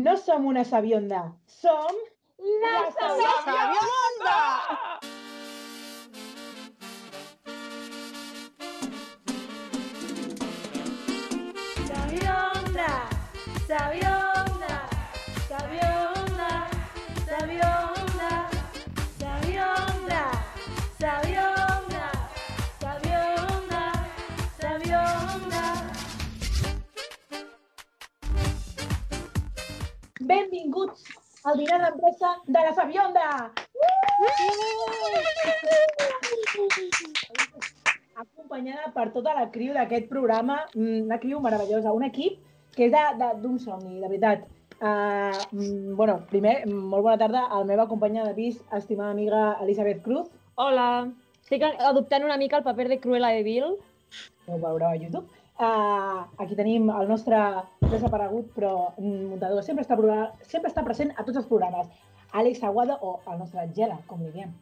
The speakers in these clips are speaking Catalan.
no som una sabionda, som... La Sabionda! Sabionda, Benvinguts al dinar d'empresa de la Sabionda! Acompanyada per tota la criu d'aquest programa, mm, una criu meravellosa, un equip que és d'un somni, de veritat. Uh, bueno, primer, molt bona tarda a la meva companya de pis, estimada amiga Elisabet Cruz, Hola. Estic adoptant una mica el paper de Cruella de Vil. ho veureu a YouTube. Uh, aquí tenim el nostre desaparegut però mm, muntador, sempre està, sempre està present a tots els programes. Àlex Aguado o el nostre Gela, com li diem.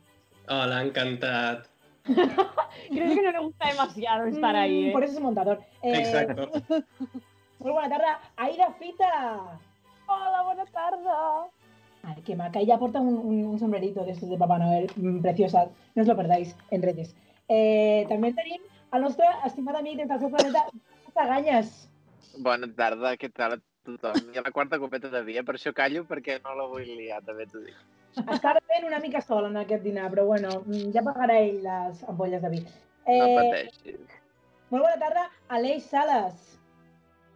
Hola, encantat. Creo que no le gusta demasiado estar ahí, Mm, ¿eh? Por eso es montador. Eh, Exacto. Molt bona tarda, Aida Fita. Hola, bona tarda. Ay, qué maca. Ella porta un, un, un sombrerito de estos de Papá Noel, mm, preciosa. No os lo perdáis en redes. Eh, també tenim el nostre estimat amic des del seu planeta, Zaganyes. Bona tarda, què tal a tothom? Hi ha la quarta copeta de dia, per això callo, perquè no la vull liar, també t'ho dic. Està bevent una mica sol en aquest dinar, però bueno, mm, ja pagarà ell les ampolles de vi. No Eh, pateixis. molt bona tarda, Aleix Sales.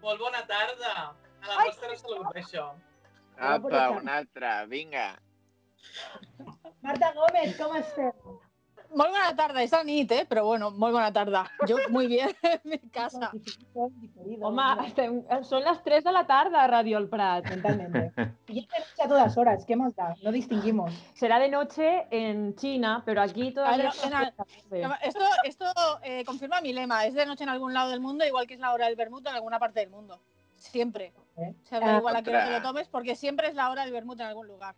Molt bona tarda. A la vostra salut, això. Apa, un altre, vinga. Marta Gómez, com estem? Molt bona tarda, és la nit, eh? Però bueno, molt bona tarda. Jo muy bien en mi casa. Home, estem, són les 3 de la tarda a Radio El Prat. Mentalmente. Y es de noche a todas horas, ¿qué más da? No distinguimos. Será de noche en China, pero aquí todavía... Ah, no, en al- Esto, esto eh, confirma mi lema. Es de noche en algún lado del mundo, igual que es la hora del vermut en alguna parte del mundo. Siempre. Eh? O sea, da Ah, igual a qué hora te lo tomes, porque siempre es la hora del vermut en algún lugar.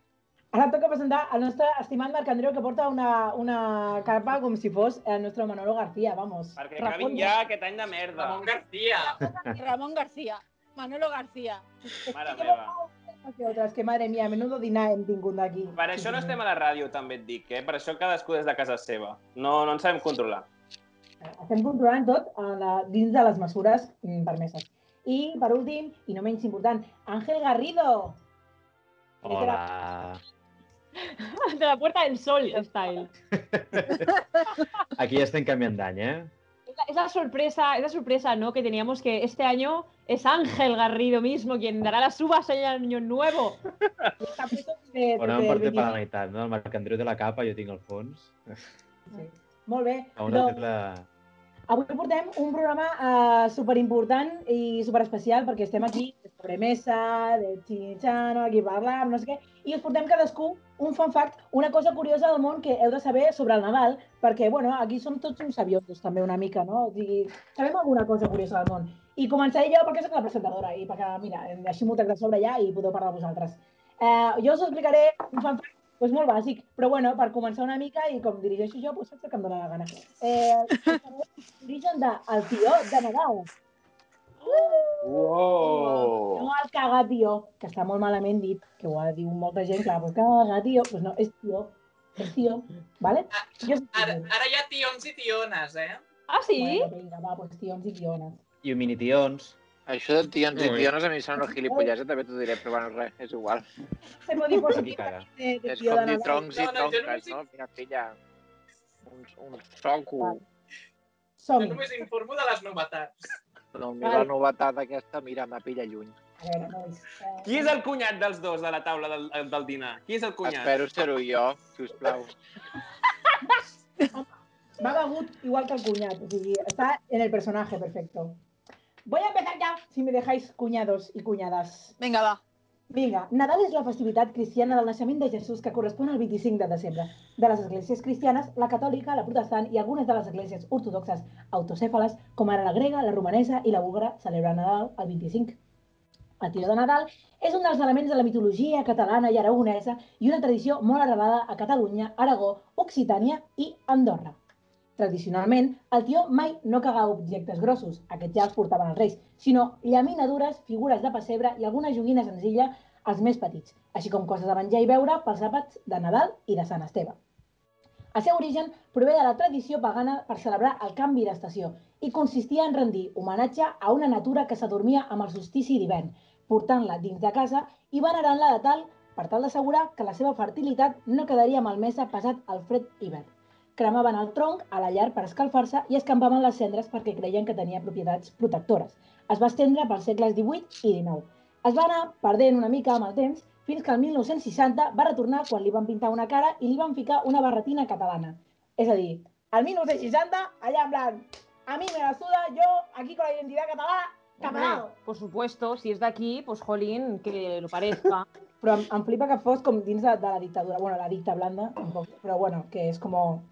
Ara toca presentar al nostre estimat Marc Andreu que porta una, una capa com si fos el nostre Manolo García, vamos. Perquè Ramon- acabin ja aquest any de merda. Ramon García. Ramón García. Manolo García. Mare meva. Que otras, que madre mía, menudo dinar hem tingut d'aquí. Per això no estem a la ràdio, també et dic, eh? Per això cadascú des de casa seva. No, no ens sabem controlar. Estem controlant tot a la, dins de les mesures mm, permeses. I, per últim, i no menys important, Ángel Garrido. Hola. De la Puerta del Sol está él. Aquí ya estem canviant d'any, eh? Es la- Es la sorpresa, es la sorpresa, ¿no? Que teníamos que este año es Ángel Garrido mismo quien dará las uvas en el año nuevo. Puesto de, Bueno, em parte per la meitat, no? El Marc Andreu de la capa, jo tinc el fons. Sí. Molt bé. A una Doncs, tecla... Avui portem un programa uh, superimportant i superespecial perquè estem aquí de sobremesa, de xinxano, aquí parlant, no sé què, i us portem cadascú un fun fact, una cosa curiosa del món que heu de saber sobre el Nadal, perquè, bueno, aquí som tots uns sabiosos també una mica, no? O sigui, sabem alguna cosa curiosa del món. I començaré jo perquè sóc la presentadora i perquè, mira, així m'ho trec de sobre ja i podeu parlar vosaltres. Uh, jo us explicaré un fun fact pues molt bàsic, però bueno, per començar una mica i com dirigeixo jo, pues el que em dóna la gana. Eh, l'origen del tió de Nadal. Uou! No el cagar tió, que està molt malament dit, que ho ha dit molta gent, clar, pues cagar tió, pues no, és tió, és tió, ¿vale? Jo soc Ara, ara hi ha tions i tiones, eh? Ah, sí? Bueno, vinga, va, pues tions i tiones. I un mini-tions. Això de tions i tiones a mi sembla una gilipollesa, també t'ho diré, però bueno, res, és igual. Se de És com de dir troncs i tronques, no? Mira, filla, un, un soco. Val. Jo només informo de les novetats. No, a mi la novetat aquesta, mira, me pilla lluny. Qui és el cunyat dels dos de la taula del, del dinar? Qui és el cunyat? Espero ser-ho jo, sisplau. Va begut igual que el cuñat, o sigui, està en el personaje perfecto. Voy a empezar ya, si me dejáis cuñados y cuñadas. Vinga, va. Vinga, Nadal és la festivitat cristiana del naixement de Jesús que correspon al 25 de desembre. De les esglésies cristianes, la catòlica, la protestant i algunes de les esglésies ortodoxes autocèfales, com ara la grega, la romanesa i la búlgara, celebren Nadal el 25. El tiró de Nadal és un dels elements de la mitologia catalana i aragonesa i una tradició molt arrelada a Catalunya, Aragó, Occitània i Andorra. Tradicionalment, el tió mai no cagava objectes grossos, aquests ja els portaven els reis, sinó llaminadures, figures de pessebre i alguna joguina senzilla als més petits, així com coses de menjar i beure pels àpats de Nadal i de Sant Esteve. El seu origen prové de la tradició pagana per celebrar el canvi d'estació i consistia en rendir homenatge a una natura que s'adormia amb el solstici d'hivern, portant-la dins de casa i venerant-la de tal per tal d'assegurar que la seva fertilitat no quedaria malmesa passat el fred hivern. Cremaven el tronc a la llar per escalfar-se i escampaven les cendres perquè creien que tenia propietats protectores. Es va estendre pels segles XVIII i XIX. Es va anar perdent una mica amb el temps fins que el 1960 va retornar quan li van pintar una cara i li van ficar una barretina catalana. És a dir, el 1960, allà en plan, a mi me la suda, yo aquí con la identidad catalana, catalán. por supuesto, si es de aquí, pues jolín, que lo parezca. Però em, em flipa que fos com dins de, de la dictadura, bueno, la dicta blanda, un poc, però bueno, que es como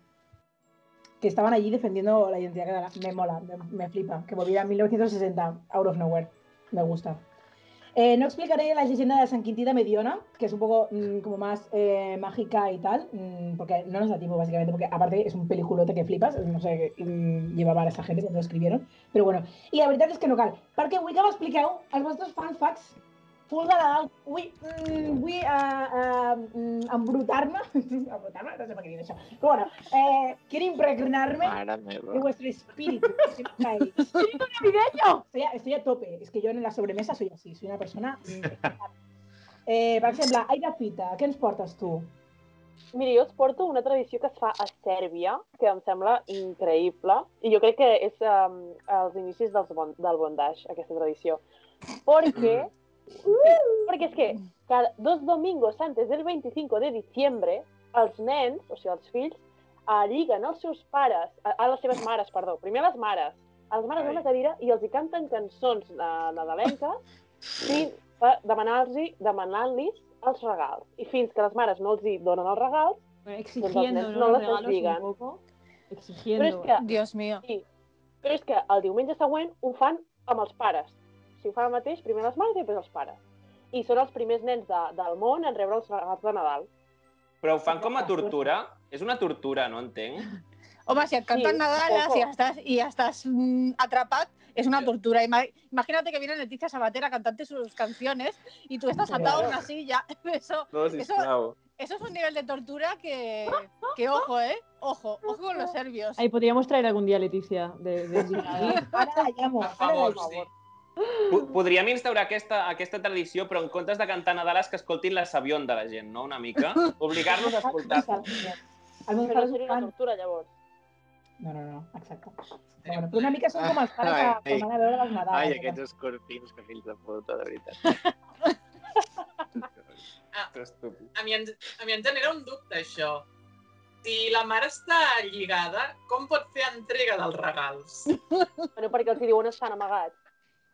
que estaban allí defendiendo la identidad catalana. Me mola, me, flipa. Que volviera en 1960, out of nowhere. Me gusta. Eh, no explicaré la leyenda de San Quintín de Mediona, que es un poco mm, como más eh, mágica y tal, mm, porque no nos da tiempo básicamente, porque aparte es un peliculote que flipas, no sé qué mm, llevaba a esa gente cuando lo escribieron, però bueno. I la veritat és que no cal, perquè vull que m'expliqueu els vostres fan facts full de Nadal. Vull, mm, vull uh, uh, mm, embrutar-me, embrutar-me, no sé per què dic això, però bueno, eh, quiero impregnarme de vuestro espíritu. ¡Espíritu navideño! Estoy a, estoy a tope. Es que yo en la sobremesa soy así, soy una persona... mm, Eh, per exemple, Aida Fita, què ens portes tu? Mira, jo us porto una tradició que es fa a Sèrbia, que em sembla increïble, i jo crec que és um, als inicis dels bon, del bondage, aquesta tradició. Perquè, sí, perquè és que cada dos domingos antes del 25 de diciembre, els nens, o sigui, els fills, uh, lliguen els seus pares, a, a les seves mares, perdó, primer a les mares, a les mares Ai. d'una cadira i els hi canten cançons nadalenques i per demanar-los demanar-los els regals. I fins que les mares no els hi donen els regals, Exigiendo, nens ¿no? no les lliguen. Però Exigiendo. és que, Dios mío. sí, però és que el diumenge següent ho fan amb els pares. Sigui, ho fan el mateix, primer les mares i després els pares. I són els primers nens de, del món en rebre els regals de Nadal. Però ho fan com a tortura? És una tortura, no entenc? Home, si et canten Sí, y ya estás, y ya estás mm, atrapado, es una tortura. Ima- Imagínate que viene Leticia Sabater a cantarte sus canciones y tú estás atado a una silla. Eso, No, sisplau. eso es un nivel de tortura que, que ojo, ¿eh? Ojo, ojo con los serbios. Ahí podríamos traer algún día Leticia de, de. Ara la llamo, ara la llamo. sí. Po- Podríem instaurar aquesta, aquesta tradició, però en comptes de cantar Nadales que escoltin la sabion de la gent, no? Una mica. Obligar-los a escoltar. El meu Però pare seria una tortura, llavors. No, no, no, exacte. Però, bueno, però una mica són com els pares que, Ai, que van a veure les Nadales. Ai, no? aquests escorpins, que fills de puta, de veritat. Estúpid. A mi, en, a mi em genera un dubte, això. Si la mare està lligada, com pot fer entrega dels regals? Bueno, perquè els hi diuen estan amagats.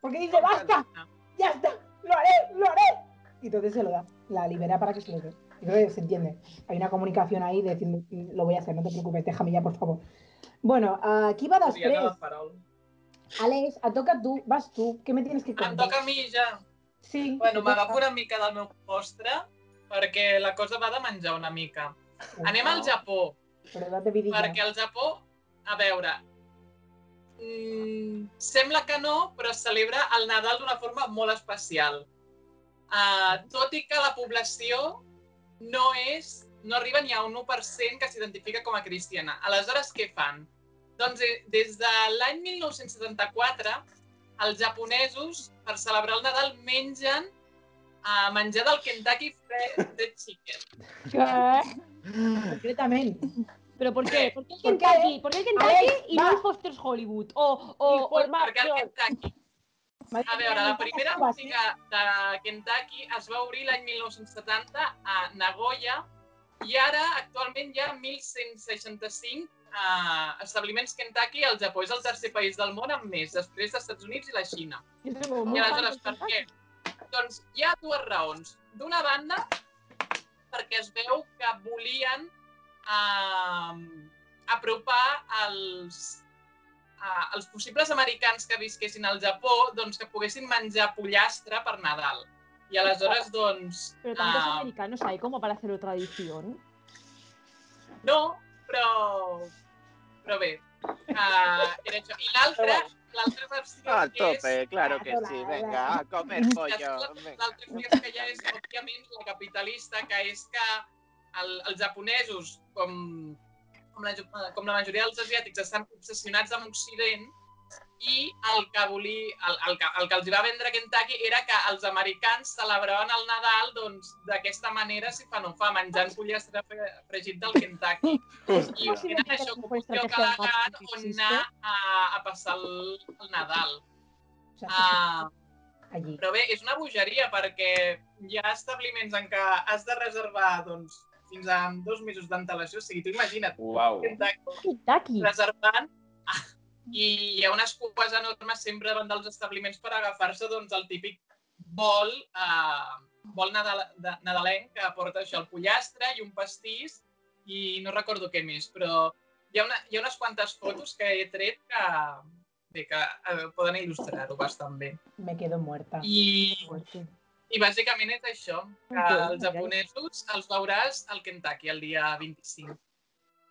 Porque dice, basta, ya está, lo haré, lo haré. Y entonces se lo da, la libera para que se lo dé. Que se entiende. Hay una comunicación ahí de decir, "Mm, lo voy a hacer, no te preocupes, déjame ya, por favor. Bueno, aquí va després. Alex, et toca tu, vas tu, què me tienes que Em contar? toca a mi ja. Sí. Bueno, m'agafo una mica del meu postre, perquè la cosa va de menjar una mica. Anem al Japó, Però vidilla. perquè al Japó, a veure, mm, sembla que no, però es celebra el Nadal d'una forma molt especial. Uh, tot i que la població no és, no arriba ni a un 1% que s'identifica com a cristiana. Aleshores, què fan? Doncs eh, des de l'any 1974, els japonesos, per celebrar el Nadal, mengen uh, menjar del Kentucky Fried Chicken. Concretament. ¿Pero por qué? ¿Por qué el. Kentucky? ¿Por qué el Kentucky y no el Foster's Hollywood? O, o, o el Perquè el. Kentucky A veure, la primera botiga de Kentucky es va obrir l'any 1970 a Nagoya i ara actualment hi ha 1.165 uh, establiments Kentucky al Japó. És el tercer país del món amb més, després dels Estats Units i la Xina. I aleshores, per què? Doncs hi ha dues raons. D'una banda, perquè es veu que volien uh, apropar els, uh, els possibles americans que visquessin al Japó doncs, que poguessin menjar pollastre per Nadal. I aleshores, doncs... Pero tantos ah, americanos hay como para hacerlo tradición. no, però... Però bé, uh, era això. I l'altra l'altra versió A és... tope, claro que sí, venga, a comer pollo. L'altra és que ja és, òbviament, la capitalista, que és que el, els japonesos, com, com, la, com la majoria dels asiàtics, estan obsessionats amb Occident i el que, voli, el, el, que, el que els va vendre Kentucky era que els americans celebraven el Nadal doncs, d'aquesta manera, si fa no fa, menjant pollastre fre- fregit del Kentucky. I tenen això com un lloc elegant on anar a, a passar el, el Nadal. Allí. però bé, és una bogeria perquè hi ha establiments en què has de reservar doncs, fins a dos mesos d'antelació. O sigui, tu imagina't, Uau. Kentucky reservant i hi ha unes cues enormes sempre davant dels establiments per agafar-se doncs, el típic bol, eh, bol nadal, de, nadalenc que porta això, el pollastre i un pastís i no recordo què més, però hi ha, una, hi ha unes quantes fotos que he tret que, bé, que eh, poden il·lustrar-ho bastant bé. Me quedo muerta. I, Fuerte. I bàsicament és això, que els japonesos els veuràs al Kentucky el dia 25.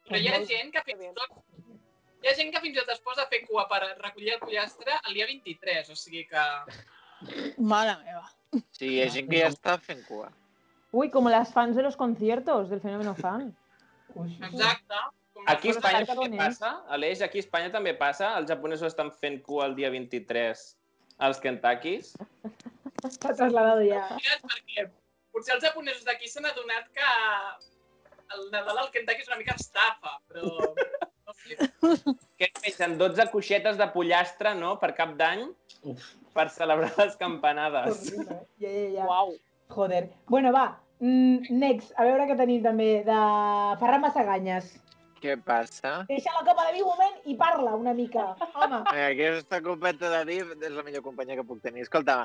Però hi ha gent que fins i tot hi ha gent que fins i tot es posa a fer cua per recollir el pollastre el dia 23, o sigui que... Mare meva. Sí, hi ha gent que ja està fent cua. Uy, como las fans de los conciertos del fenómeno fan. Exacte. Com Aquí a les Espanya també passa, Aleix, aquí a Espanya també passa, els japonesos estan fent cua el dia 23 als Kentuckys. S'ha trasladado ja. Perquè potser els japonesos d'aquí s'han adonat que el Nadal al Kentucky és una mica estafa, però... Es mengen 12 coixetes de pollastre, no?, per cap d'any, per celebrar les campanades. Horrible. Ja, ja, ja. Uau. Joder. Bueno, va. Mm, next, a veure què tenim també de Ferran Massaganyes. Què passa? Deixa la copa de vi un moment i parla una mica. Home. Eh, Aquesta copeta de vi és la millor companyia que puc tenir. Escolta,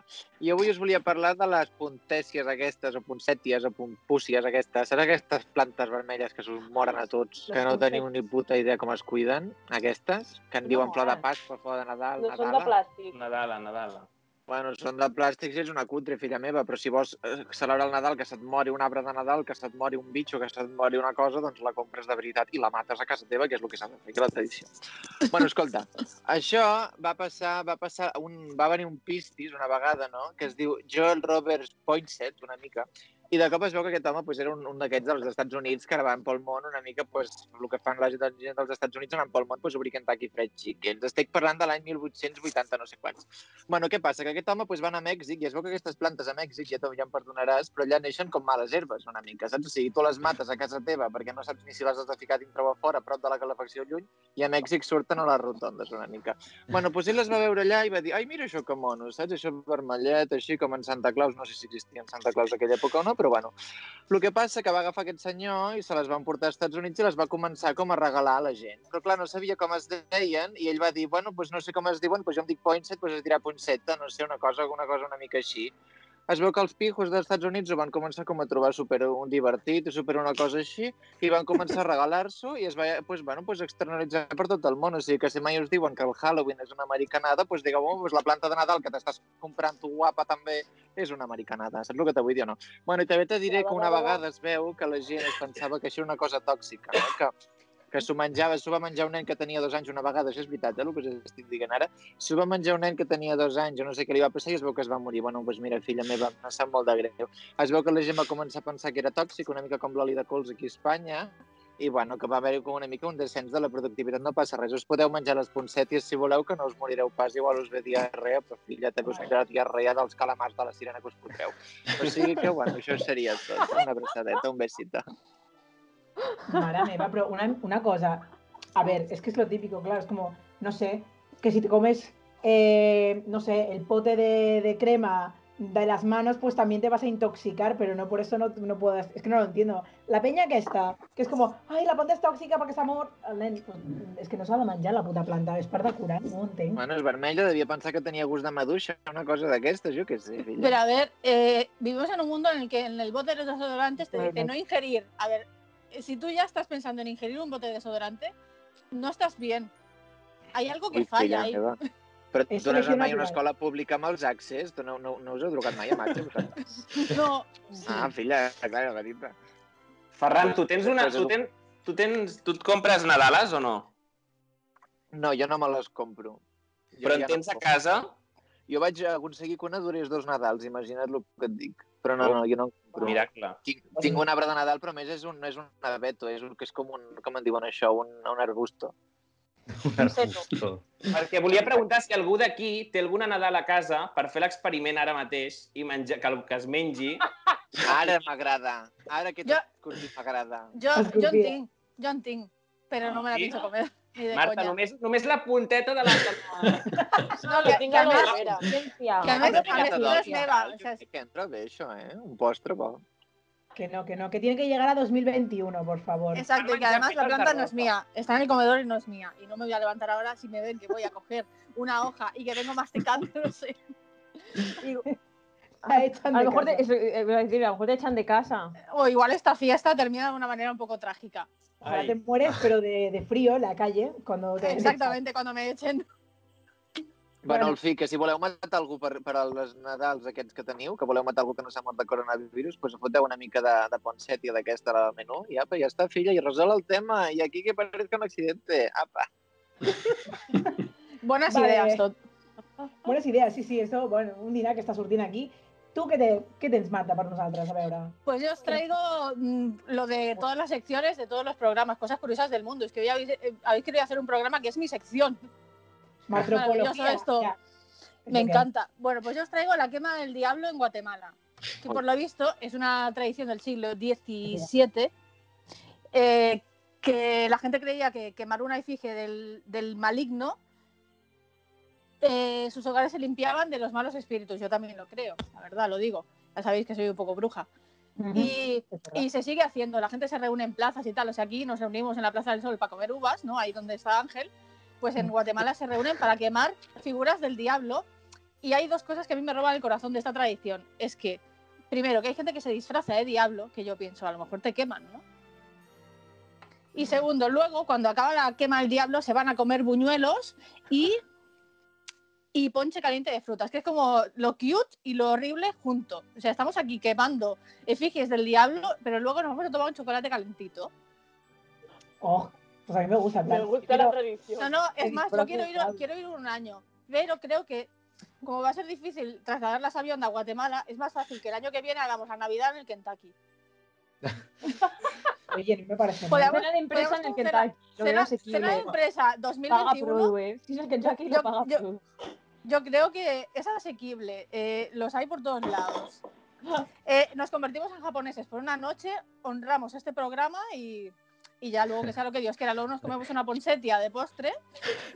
jo avui us volia parlar de les puntècies aquestes, o puncèties, o pumpúcies aquestes. Saps aquestes plantes vermelles que s'us moren a tots, que no teniu ni puta idea com es cuiden? Aquestes? Que en diuen flor de Pasqua, flor de Nadal, No són de Nadala? plàstic. Nadala, Nadala. Bueno, són de plàstic, és una cutre, filla meva, però si vols eh, celebrar el Nadal, que se't mori un arbre de Nadal, que se't mori un bitxo, que se't mori una cosa, doncs la compres de veritat i la mates a casa teva, que és el que s'ha de fer, que és la tradició. bueno, escolta, això va passar, va passar, un, va venir un pistis una vegada, no?, que es diu Joel Roberts Poinsett, una mica, i de cop es veu que aquest home pues, era un, un d'aquests dels Estats Units que van pel món una mica pues, el que fan la gent dels Estats Units anant pel món pues, obrir Kentucky Fried Chicken. Estic parlant de l'any 1880 no sé quants. Bueno, què passa? Que aquest home pues, va anar a Mèxic i es veu que aquestes plantes a Mèxic, ja, ja em perdonaràs, però allà neixen com males herbes una mica, saps? O sigui, tu les mates a casa teva perquè no saps ni si les has de ficar dintre o a fora, a prop de la calefacció lluny, i a Mèxic surten a les rotondes una mica. Bueno, doncs ell les va veure allà i va dir, ai, mira això que mono, saps? Això vermellet, així com en Santa Claus, no sé si existia en Santa Claus aquella època o no, però bueno. El que passa que va agafar aquest senyor i se les van portar als Estats Units i les va començar com a regalar a la gent. Però clar, no sabia com es deien i ell va dir, bueno, doncs no sé com es diuen, doncs jo em dic Poinsett, doncs es dirà Poinsetta, no sé, una cosa, una cosa una mica així. Es veu que els pijos dels Estats Units ho van començar com a trobar super un divertit, super una cosa així, i van començar a regalar-s'ho i es va pues, bueno, pues, externalitzar per tot el món. O sigui que si mai us diuen que el Halloween és una americanada, doncs digueu, oh, pues, la planta de Nadal que t'estàs comprant tu guapa també és una americanada. Saps el que te vull dir o no? Bueno, i també te diré que una vegada es veu que la gent es pensava que això era una cosa tòxica, no? que, que s'ho menjava, s'ho va menjar un nen que tenia dos anys una vegada, això és veritat, eh, el que us estic dient ara, s'ho va menjar un nen que tenia dos anys, o no sé què li va passar, i es veu que es va morir. Bueno, doncs mira, filla meva, em sap molt de greu. Es veu que la gent va començar a pensar que era tòxic, una mica com l'oli de cols aquí a Espanya, i bueno, que va haver-hi com una mica un descens de la productivitat, no passa res. Us podeu menjar les poncèties si voleu, que no us morireu pas, igual us ve diarrea, però filla, també us vindrà diarrea dels calamars de la sirena que us fotreu. O sigui que, bueno, això seria tot. Una abraçadeta, un besito. Mare meva, pero una, una cosa. A ver, es que es lo típico, claro, es como, no sé, que si te comes, eh, no sé, el pote de, de crema de las manos, pues también te vas a intoxicar, pero no por eso no, no puedes. Es que no lo entiendo. La peña que está, que es como, ay, la planta es tóxica porque está mort. El nen, pues, és que no s'ha de menjar la puta planta, és per decorar, no ho entenc. Bueno, és vermella, devia pensar que tenia gust de maduixa, una cosa d'aquestes, jo què sé, filla. Pero a ver, eh, vivimos en un mundo en el que en el bote de los desodorantes te dice no ingerir. A ver, si tú ya estás pensando en ingerir un bote de desodorante, no estás bien. Hay algo que Ui, falla ahí. meva. Però tu no has anat mai a una escola pública amb els accés? Tu no, no, no us heu drogat mai accés? vosaltres? No, Ah, filla, clar, petita. Ferran, tu tens una... Tu, tens, tu, tens, tu et compres Nadales o no? No, jo no me les compro. Jo Però ja en tens no a casa? Jo vaig aconseguir que una durés dos Nadals, imagina't el que et dic. Però no, no, jo no compro. Miracle. Tinc, tinc un arbre de Nadal, però a més és un, no és un abeto, és, un, que és com un, com en diuen això, un, un arbusto. Arbusto. Perquè volia preguntar si algú d'aquí té alguna Nadal a casa per fer l'experiment ara mateix i menjar, que, el- que es mengi. Ara m'agrada. Ara aquest Jo- m'agrada. Jo, jo en tinc, jo en tinc, però no me la Sí? pienso comer. Marta, conya. només, només la punteta de la... de la- No, Que que, tinc que a més, que a més, a no és meva. Que entra bé, això, eh? Un postre, bo. Que no, que no, que tiene que llegar a 2021, por favor. Exacto, y que además la planta no es mía, está en el comedor y no es mía. Y no me voy a levantar ahora si me ven que voy a coger una hoja y que vengo masticando, no sé. Y- Echan A lo mejor te, casa. eso, eh, iba a decir, a lo mejor te echan de casa. o igual esta fiesta termina de una manera un poco trágica. Ojalá Ai. te mueres, pero de, de frío en la calle, cuando te... Exactamente, cuando me echen. Bueno, el fi, que si voleu matar algú per, per als Nadals aquests que teniu, que voleu matar algú que no s'ha mort de coronavirus, doncs foteu una mica de, de ponsètia d'aquesta al menú, i apa, ja està, filla, i resol el tema, i aquí que parezca un accidente, apa. Buenas Vale. ideas, tot. Buenas ideas, sí, sí, esto, bueno, un dinar que està sortint aquí. Tu què, te, què tens, Marta, per nosaltres? A veure. Pues yo os traigo mm, lo de todas las secciones de todos los programas, cosas curiosas del mundo. Es que hoy habéis, eh, habéis querido hacer un programa que es mi sección. Maravilloso esto. ya. Me que encanta. Bueno, pues yo os traigo la quema del diablo en Guatemala, que por lo visto es una tradición del siglo XVII, eh, que la gente creía que quemar una efigie del, del maligno, eh, sus hogares se limpiaban de los malos espíritus. Yo también lo creo, la verdad, lo digo. Ya sabéis que soy un poco bruja. Y, se sigue haciendo, la gente se reúne en plazas y tal. O sea, aquí nos reunimos en la Plaza del Sol para comer uvas, ¿no? Ahí donde está Ángel. Pues en Guatemala se reúnen para quemar figuras del diablo. Y hay dos cosas que a mí me roban el corazón de esta tradición. Es que, primero, que hay gente que se disfraza de diablo, que yo pienso, a lo mejor te queman, ¿no? Y segundo, luego, cuando acaba la quema del diablo, se van a comer buñuelos y, y ponche caliente de frutas, que es como lo cute y lo horrible junto. O sea, estamos aquí quemando efigies del diablo, pero luego nos vamos a tomar un chocolate calentito. Oh, pues a mí me gusta. Me gusta quiero- la tradición. No, no, es más, yo quiero ir, quiero ir un año, pero creo que como va a ser difícil trasladar la sabionda a Guatemala, es más fácil que el año que viene hagamos la Navidad en el Kentucky. Oye, no me parece mal. Podemos- Cena de empresa en el Kentucky. Cena, de empresa Paga 2021, Broadway. Si es el Kentucky, Yo- lo paga yo-. Yo creo que es asequible, eh, los hay por todos lados. Eh, nos convertimos en japoneses por una noche, honramos este programa y, y ya luego que sea lo que Dios quiera, luego nos comemos una ponsetia de postre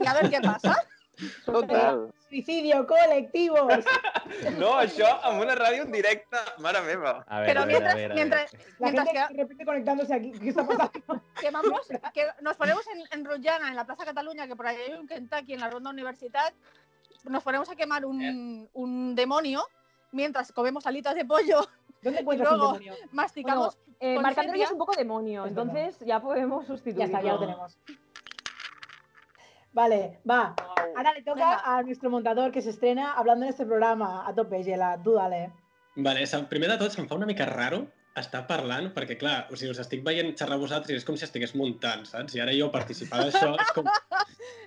y a ver qué pasa. Total. Suicidio colectivo. No, això amb una ràdio en directe, mare meva. A ver, Pero a ver, a mientras, ver, a ver. mientras, La mientras gente que, de repente conectándose aquí. ¿Qué está pasando? quemamos, que nos ponemos en, en Rullana, en la Plaza Cataluña, que por ahí hay un Kentucky en la Ronda Universitat, nos ponemos a quemar un, un demonio mientras comemos alitas de pollo, ¿Dónde encuentras luego- un masticamos. Eh, Marc Andreu sepia. es un poco demonio, Es verdad. entonces ya podemos Ya sustituirlo. está, ya lo tenemos. Vale, va. Ahora le toca Venga. a nuestro montador que se estrena hablando en este programa. A tope, Gela, tú dale. Vale, primer de tot, se'm fa una mica raro estar parlant, perquè, clar, o sigui, us estic veient xerrar vosaltres i és com si estigués muntant, saps? I ara jo participar d'això és com...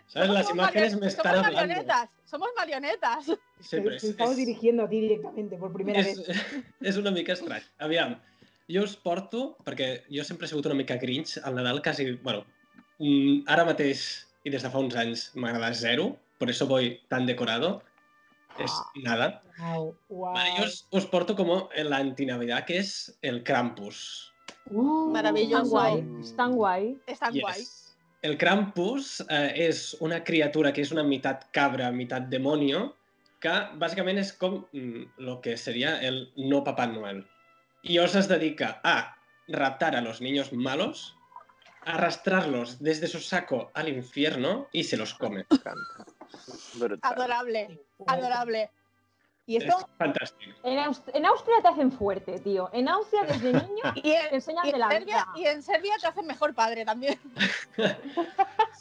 ¿Sabes? Las Somos imágenes marion- me están somos hablando. marionetas, somos marionetas. Sí, però és, estamos és, dirigiendo a ti directamente por primera és, vez. és una mica estrany. Aviam, jo us porto, perquè jo sempre he sigut una mica grinch, al Nadal quasi, bueno, mm, ara mateix i des de fa uns anys m'agrada zero, por eso voy tan decorado, es nada. Wow, wow. Vale, yo os, os porto como la antinavidad, que es el Krampus. Uh, Maravilloso. Es tan guay, es tan guai. Es tan Yes. El Krampus eh, és una criatura que és una meitat cabra, meitat demonio, que bàsicament és com mm, lo que sería el no Papá Noel. Y os es dedica a raptar a los niños malos, arrastrarlos desde su saco al infierno y se los come. Brutal. Adorable, adorable. Y Es esto, fantàstic. En, Aust- en Austria te hacen fuerte, tío. En Austria desde niño Y te en, enseñan y de la Serbia, vida. y en Serbia te hacen mejor padre también.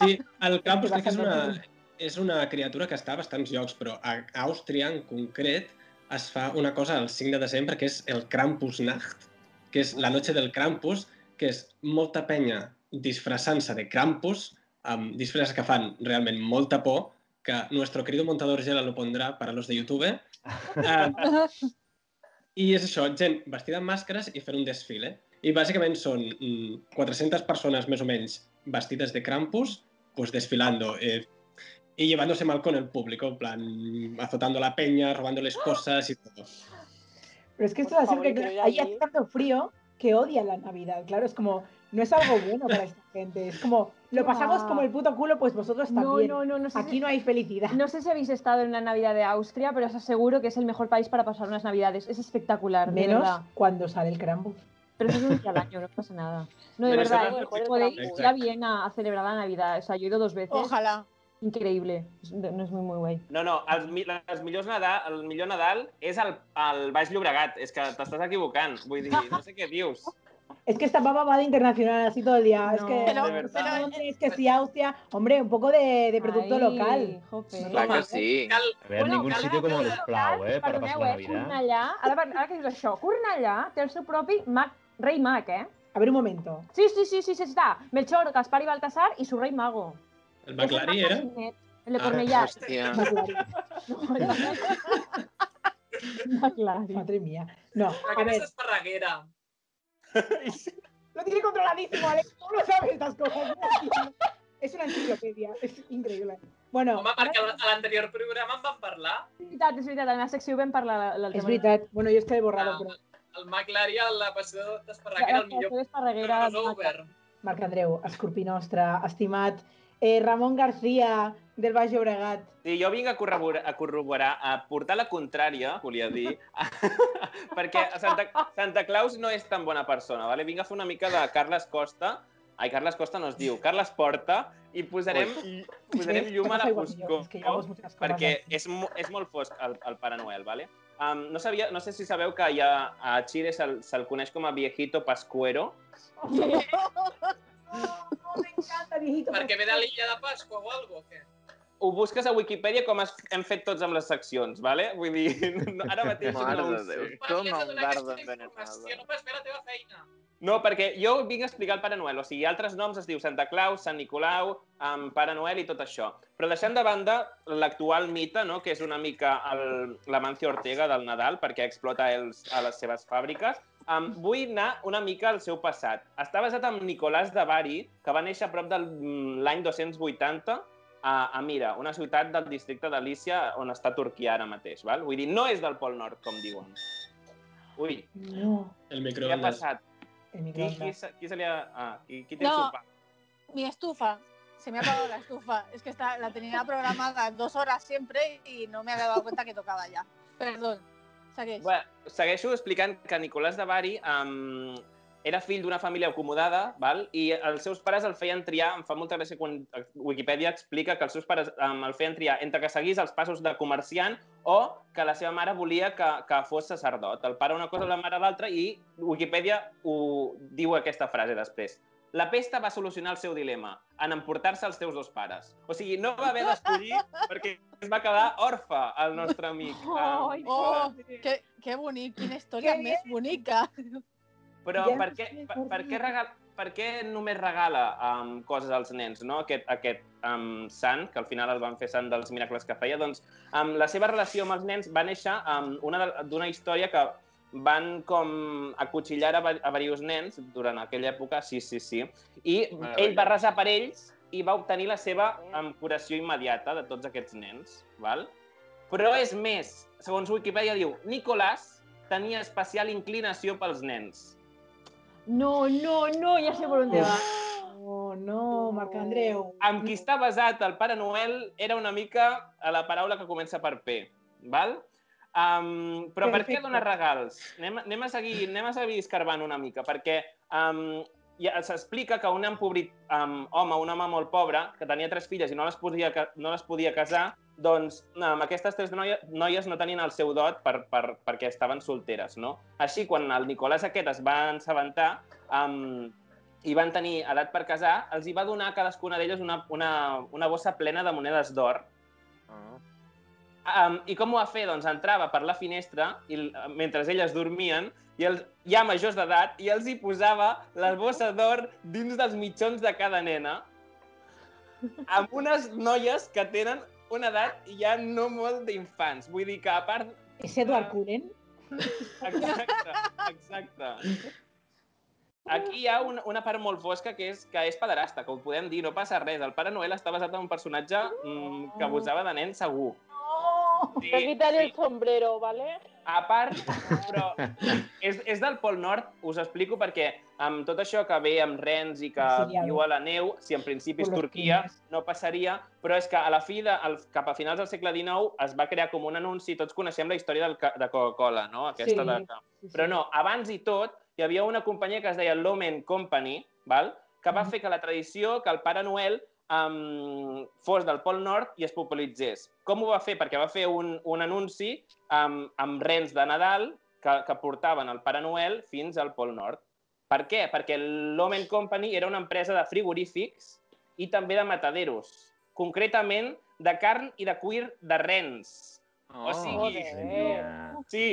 Sí, el Krampus crec que és Bastante una, és una criatura que està a bastants llocs, però a Àustria, en concret, es fa una cosa el 5 de desembre, que és el Krampusnacht, que és la noche del Krampus, que és molta penya disfressant-se de Krampus, amb disfresses que fan realment molta por, que nuestro querido montador Gela lo pondrà para los de YouTube. Uh, I és això, gent vestida amb màscares i fer un desfile. I bàsicament són mm, 400 persones més o menys vestides de Krampus, pues desfilando eh, y llevándose mal con el público, en plan, azotando la peña, robándoles cosas y todo. Pero es que esto va a ser que ahí hace tanto frío que odia la Navidad. Claro, es como, no es algo bueno para esta gente. Es como, lo pasamos como el puto culo, pues vosotros también. no, no, no sé, Aquí si, no hay felicidad. no sé si habéis estado en la Navidad de Austria, pero os aseguro que es el mejor país para pasar unas Navidades. Es espectacular, de Menos verdad. cuando sale el Krampus. Pero eso es un día al año, no pasa nada. No, de verdad, podéis ir a Viena a celebrar la Navidad. O sea, yo he ido dos veces. Ojalá. Increíble. No es muy, muy guay. No, no, els, mi- les millors Nadal, el millor Nadal és el, el Baix Llobregat. És que t'estàs equivocant. Vull dir, no sé què dius. Es que esta papa va de internacional así todo el día. es No. que, Pero-. Londres, es que si Austria, hombre, un poco de, de producto Ai, local. jope. Clar que sí. A veure, ningún cal sitio como anar los a- Plau, eh, para Perdoneu, pasar la eh? Navidad. Cornellà, ara, ara que dius això, Cornellà té el seu propi mag, rei mag, eh? A ver un momento. Sí, sí, sí, sí, sí, està. Melchor, Gaspar y Baltasar y su rey mago. El És el era... Martinet, El de Ah, Cornellà. Hòstia. No, el McLaren. Madre mía. No, a ver, és Esparreguera. Lo tiene controladísimo, Alex. ¿Cómo no sabes estas cosas? Es una enciclopedia, es increíble. Bueno, Home, perquè a l'anterior programa en vam parlar. És veritat, és veritat, a la meva secció vam parlar l'altre es verdad. Bueno, yo estoy borrado, Ah, pero el Mac Lari a la passió d'Esparreguera, el millor Esparreguera. crossover. Marc Andreu, escorpí nostre, estimat eh, Ramon García, del Baix Llobregat. Sí, jo vinc a corroborar, a corroborar, a portar la contrària, volia dir, perquè Santa, Santa Claus no és tan bona persona, vale? vinc a fer una mica de Carles Costa, ai, Carles Costa no es diu, Carles Porta, i posarem, posarem ¿Ves? llum a la foscor, es que cosas perquè és, mo- és molt fosc el, el Pare Noel, vale? Um, no, sabia, no sé si sabeu que ja a Chile se'l se coneix com a viejito pascuero. Me encanta, viejito. Perquè ve de l'illa de Pasqua o cosa, o què? Ho busques a Wikipedia com es, hem fet tots amb les seccions, vale? Vull dir, no, ara mateix Mare no ho de sé. Has de un aquesta envenenado. no pots fer la teva feina. No, perquè jo vinc a explicar el Pare Noel, o sigui, altres noms es diu Santa Claus, Sant Nicolau, um, Pare Noel i tot això. Però deixant de banda l'actual mite, no?, que és una mica el, l'Amancio Ortega del Nadal, perquè explota els, a les seves fàbriques, um, vull anar una mica al seu passat. Està basat en Nicolàs de Bari, que va néixer a prop de l'any 280 a, a Mira, una ciutat del districte d'Alícia on està Turquia ara mateix. Val? Vull dir, no és del Pol Nord, com diuen. Ui, No, El què ha passat? el Qui, qui, se, qui se li ha... Ah, qui, qui té No. sopar? Mi estufa. Se me ha apagado la estufa. Es que está, la tenía programada dos horas siempre y no me había dado cuenta que tocaba ya. Perdón. Segueix. Bé, segueixo explicant que Nicolàs de Bari um, era fill d'una família acomodada val? i els seus pares el feien triar, em fa molta gràcia quan Wikipedia explica que els seus pares um, el feien triar entre que seguís els passos de comerciant o que la seva mare volia que, que fos sacerdot. El pare una cosa, la mare l'altra, i Wikipedia ho diu aquesta frase després. La pesta va solucionar el seu dilema en emportar-se els teus dos pares. O sigui, no va haver d'escollir perquè es va quedar orfe el nostre amic. Um, Ai, Oh, qué, qué bonito, quina història Qué més bonica. Però Ja per què, per, por per, què regal, per què només regala um, coses als nens, no? Aquest, aquest um, sant, que al final el van fer sant dels miracles que feia, doncs um, la seva relació amb els nens va néixer um, una de- d'una història que van com acotxillar a, a diversos nens durant aquella època, sí, sí, sí, i Meravellós. ell va resar per ells i va obtenir la seva curació immediata de tots aquests nens, val? Però és més, segons Wikipedia diu, Nicolàs tenia especial inclinació pels nens. No, no, no, ja sé per on te va. No, no, Marc Andreu. Amb qui està basat el Pare Noel era una mica a la paraula que comença per P, val? Um, però per què Perfecte. donar regals? Anem, anem, a seguir, anem a seguir escarbant una mica, perquè um, ja s'explica que un empobrit um, home, un home molt pobre, que tenia tres filles i no les podia, no les podia casar, doncs amb aquestes tres noies, noies no tenien el seu dot per, per, perquè estaven solteres, no? Així, quan el Nicolàs aquest es va assabentar um, i van tenir edat per casar, els hi va donar a cadascuna d'elles una, una, una bossa plena de monedes d'or. Ah. Um, I com ho va fer? Doncs entrava per la finestra i, mentre elles dormien i els, ja majors d'edat i els hi posava la bossa d'or dins dels mitjons de cada nena amb unes noies que tenen una edat ja no molt d'infants. Vull dir que a part... És Edward Cullen? Exacte, exacte. Aquí hi ha una, una part molt fosca que és que és pederasta, que ho podem dir, no passa res. El Pare Noel està basat en un personatge mm, que abusava de nen segur. Sí, Que quitaré el sombrero, ¿vale? A part, però és, és del Pol Nord, us explico perquè amb tot això que ve amb rens i que Siciliano. viu a la neu, si en principi és Turquia, no passaria, però és que a la fi, de, al, cap a finals del segle XIX, es va crear com un anunci, tots coneixem la història del, de Coca-Cola, no? Aquesta Sí, de, que- Però no, abans i tot, hi havia una companyia que es deia Lomen Company, val? que va fer que la tradició, que el Pare Noel um, fos del Pol Nord i es popularitzés. Com ho va fer? Perquè va fer un, un anunci amb, amb rens de Nadal que, que portaven el Pare Noel fins al Pol Nord. Per què? Perquè l'Omen Company era una empresa de frigorífics i també de mataderos, concretament de carn i de cuir de rens. Oh, o sigui, sí,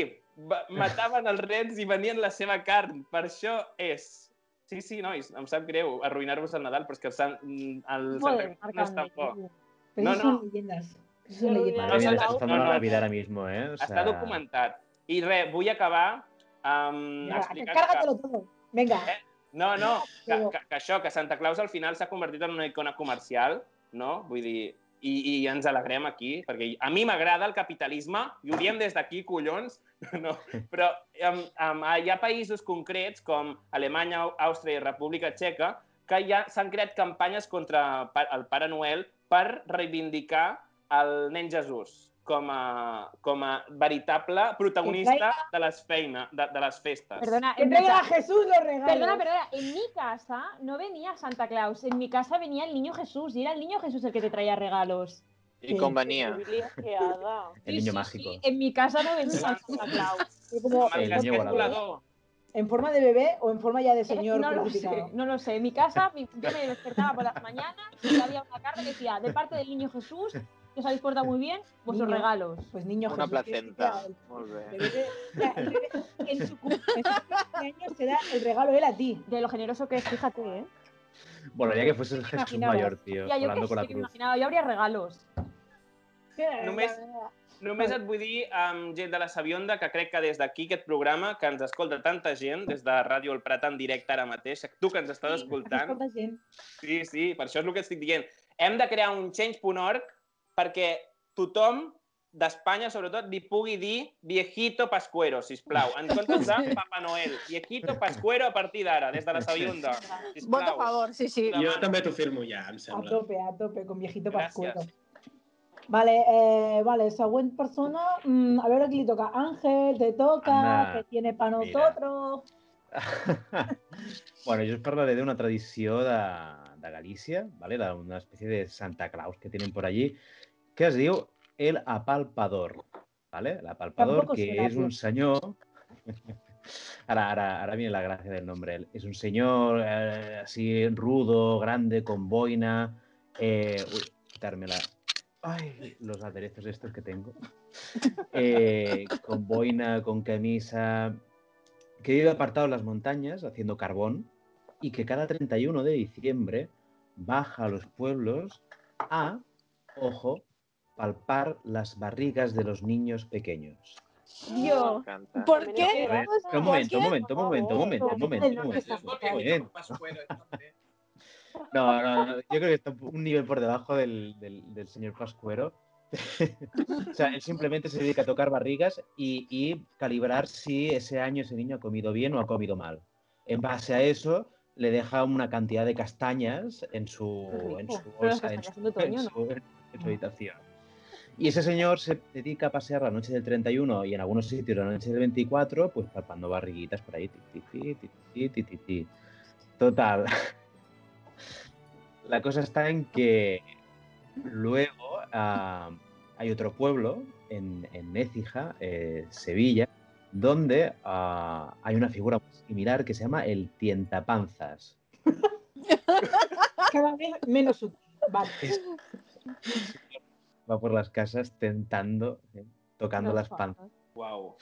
mataven els rens i venien la seva carn. Per això és. Sí, sí, nois, em sap greu arruïnar-vos el Nadal, però és que el, Sant, el Santa Joder, Claus no és tan bo. Pero No, no. Pero leyendas. Madre mía, no, no, tomando no. la vida ahora mismo, ¿eh? O Està sea, documentat. I res, vull acabar um, Venga, explicant cárgatelo todo. Venga. Eh? No, no, que, Però- que, que això, que Santa Claus al final s'ha convertit en una icona comercial, no? Vull dir, i, i ens alegrem aquí, perquè a mi m'agrada el capitalisme, i ho diem des d'aquí, collons, no, però um, um, hi ha països concrets com Alemanya, Àustria i República Txeca que ja s'han creat campanyes contra el Pare Noel per reivindicar el nen Jesús com a, com a veritable protagonista de les feines, de, de les festes. Perdona, Que en mi, traiga a ca- Jesús los regalos. perdona, perdona. En mi casa no venía Santa Claus. En mi casa venía el niño Jesús y era el niño Jesús el que te traía regalos. Bíblia asqueada. El niño mágico. En mi casa no venía Santa Claus. Y como el niño volador. en forma de bebé o en forma ya de señor no lo sé, no lo sé. En mi casa mi- yo me despertaba por las mañanas y había una carta que decía, de parte del niño Jesús, que os habéis portado muy bien, vuestros Niño. regalos. Pues niño Una Jesús, placenta. en su cumpleaños te da el regalo él a ti. De lo generoso que es, fíjate, ¿eh? Bueno, ya que fuese el Jesús mayor, tío, Ya, yo que con la sí cruz. imaginaba, yo habría regalos. Només, només et vull dir, um, gent de la Sabionda, que crec que des d'aquí, aquest programa, que ens escolta tanta gent, des de Ràdio El Prat en directe ara mateix, tu que ens estàs escoltant, Escolta gent. sí, sí, per això és el que estic dient. Hem de crear un change.org perquè tothom d'Espanya, sobretot, li pugui dir viejito pascuero, sisplau, en comptes de Papa Noel. Viejito pascuero a partir d'ara, des de la Sabionda. Sisplau. Voto a favor, sí, sí. Jo també t'ho firmo ja, em A sembla. tope, a tope, con viejito Gràcies. pascuero. Vale, eh, vale, següent persona. Mm, a veure a qui li toca. Ángel, te toca, Anda, que tiene pa nosotros. bueno, yo os parlaré de una tradición de, de Galícia, ¿vale? La- una especie de Santa Claus que tienen por allí, que es diu el apalpador, ¿vale? El apalpador, Tampoco que es un señor... Ahora, ahora, ahora viene la gracia del nombre. Es un señor eh, así rudo, grande, con boina. Eh, uy, quitarme la... Ay, los aderezos estos que tengo. Eh, con boina, con camisa, que vive apartado en las montañas haciendo carbón y que cada 31 de diciembre baja a los pueblos a, ojo, palpar las barrigas de los niños pequeños. Yo. M'encanta. ¿Por qué? un momento, un momento, un momento, un momento, un momento, un momento. No, no, no, yo creo que está un nivel por debajo del, del- del señor Pascuero. o sea, él simplemente se dedica a tocar barrigas y, y calibrar si ese año ese niño ha comido bien o ha comido mal. En base a eso, le deja una cantidad de castañas en su, en su bolsa, en su habitación. Y ese señor se dedica a pasear la noche del 31 y en algunos sitios la noche del 24, pues palpando barriguitas por ahí. Total. La cosa está en que luego ah, hay otro pueblo en, en Écija, eh, Sevilla, donde ah, hay una figura similar que se llama el tientapanzas. Cada vez menos útil. Vale. Va por las casas tentando, eh, tocando Los las panzas. Uau.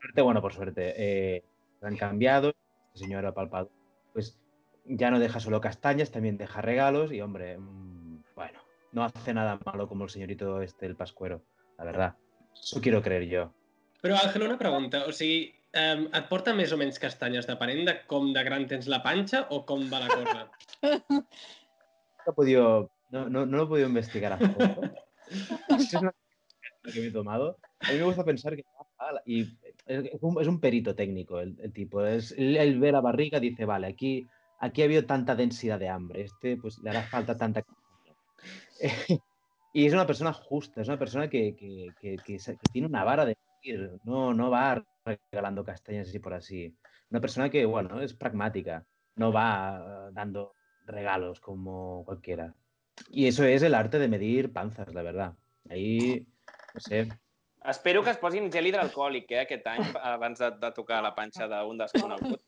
suerte, bueno, por suerte, eh, han cambiado. El señor Apalpado, pues ya no deja solo castañas, también deja regalos y, hombre, mm, bueno, no hace nada malo como el señorito este, el pascuero, la verdad. Eso quiero creer yo. Però, Àngel, una pregunta. O sigui, um, et porta més o menys castanyes depenent de com de gran tens la panxa o com va la cosa? No, he podido, no, no, no lo he podido investigar a fondo. Es una que me he tomado. A mí me gusta pensar que y es un, es un perito técnico el, el tipo. Es, él, ve la barriga dice, vale, aquí, aquí ha habido tanta densidad de hambre. Este, pues le hará falta tanta... y es una persona justa, es una persona que, que, que, que tiene una vara de medir, no, no va regalando castañas así por así. Una persona que, bueno, es pragmática, no va eh, dando regalos como cualquiera. Y eso es el arte de medir panzas, la verdad. Ahí, no sé, Espero que es posin gel hidroalcohòlic, eh, aquest any, abans de, de tocar la panxa d'un desconegut.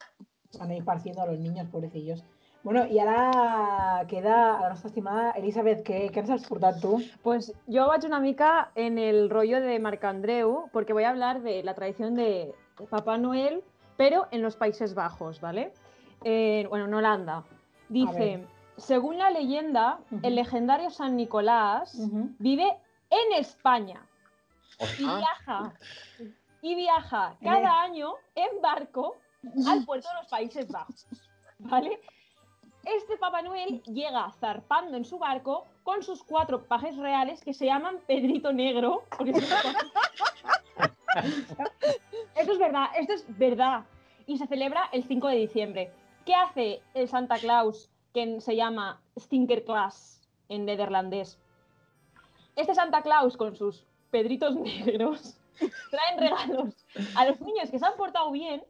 Van a ir parciendo a los niños, pobrecillos. Bueno, y ahora queda a la nuestra estimada Elizabeth, ¿qué, qué ens has portat tu? Pues yo vaig una mica en el rollo de Marcandreu, porque voy a hablar de la tradición de Papá Noel, pero en los Países Bajos, ¿vale? Eh, bueno, en Holanda. Dice, ver. Según la leyenda, el legendario San Nicolás vive en España y viaja, y viaja cada año en barco al puerto de los Países Bajos, ¿vale? Este Papá Noel llega zarpando en su barco con sus cuatro pajes reales que se llaman Pedrito Negro. porque es esto es verdad, esto es verdad. Y se celebra el 5 de diciembre. ¿Qué hace el Santa Claus, que se llama Stinkerklaas en nederlandés? Este Santa Claus con sus Pedritos Negros traen regalos a los niños que se han portado bien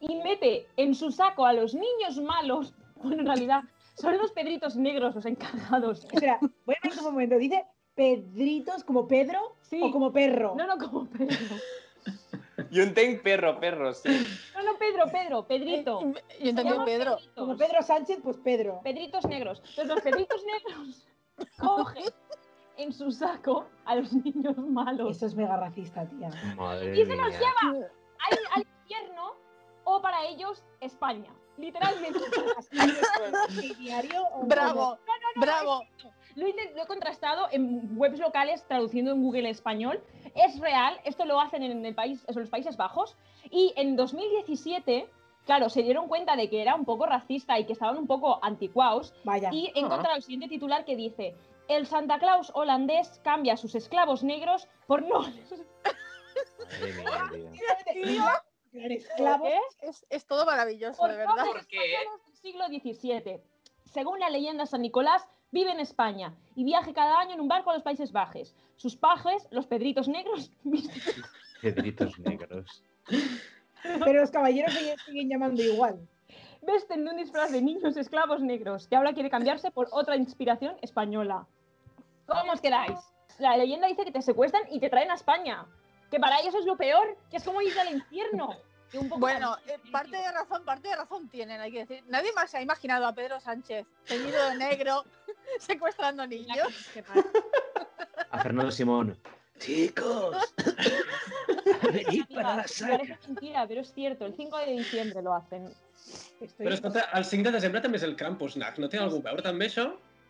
y mete en su saco a los niños malos. Bueno, en realidad son los Pedritos Negros los encargados. Espera, voy a ver un momento. ¿Dice Pedritos como Pedro Sí. o como perro? No, no, como Pedro. Jo entenc perro, perro, sí. No, no, Pedro, Pedro, Pedrito. Yo Se entendí Pedro. Pedritos. Como Pedro Sánchez, pues Pedro. Pedritos negros. Entonces los Pedritos negros cogen en su saco a los niños malos Eso es mega racista, tía. madre y se los mía. lleva al, al infierno o para ellos España. Literalmente. ¿Y diario o Bravo, bravo. Lo he, lo he contrastado en webs locales traduciendo en Google español. Es real, esto lo hacen en el país, en los Países Bajos. Y en 2017, claro, se dieron cuenta de que era un poco racista y que estaban un poco anticuados. Vaya. Y he encontrado el siguiente titular que dice: El Santa Claus holandés cambia a sus esclavos negros por no. Madre mía, tío. Esclavos. ¿Qué? Es, es todo maravilloso, Por de verdad. ¿Por qué? del siglo XVII. Según la leyenda, San Nicolás vive en España y viaja cada año en un barco a los Países Bajos. Sus pajes, los pedritos negros, Pedritos negros. Pero los caballeros siguen, siguen llamando igual. vesten de un disfraz de niños esclavos negros que ahora quiere cambiarse por otra inspiración española. ¿Cómo os quedáis? La leyenda dice que te secuestran y te traen a España. Que para ellos es lo peor, que es como ir al infierno. Que un poco Bueno, eh, parte de razón, parte de razón tienen, hay que decir. Nadie más se ha imaginado a Pedro Sánchez teñido de negro, secuestrando niños. A Fernando Simón. Chicos, para la saca. Parece mentira, pero es cierto. El 5 de diciembre lo hacen. Estoy- Però escolta, el 5 de desembre també és el Krampusnacht. No té algú a veure també això?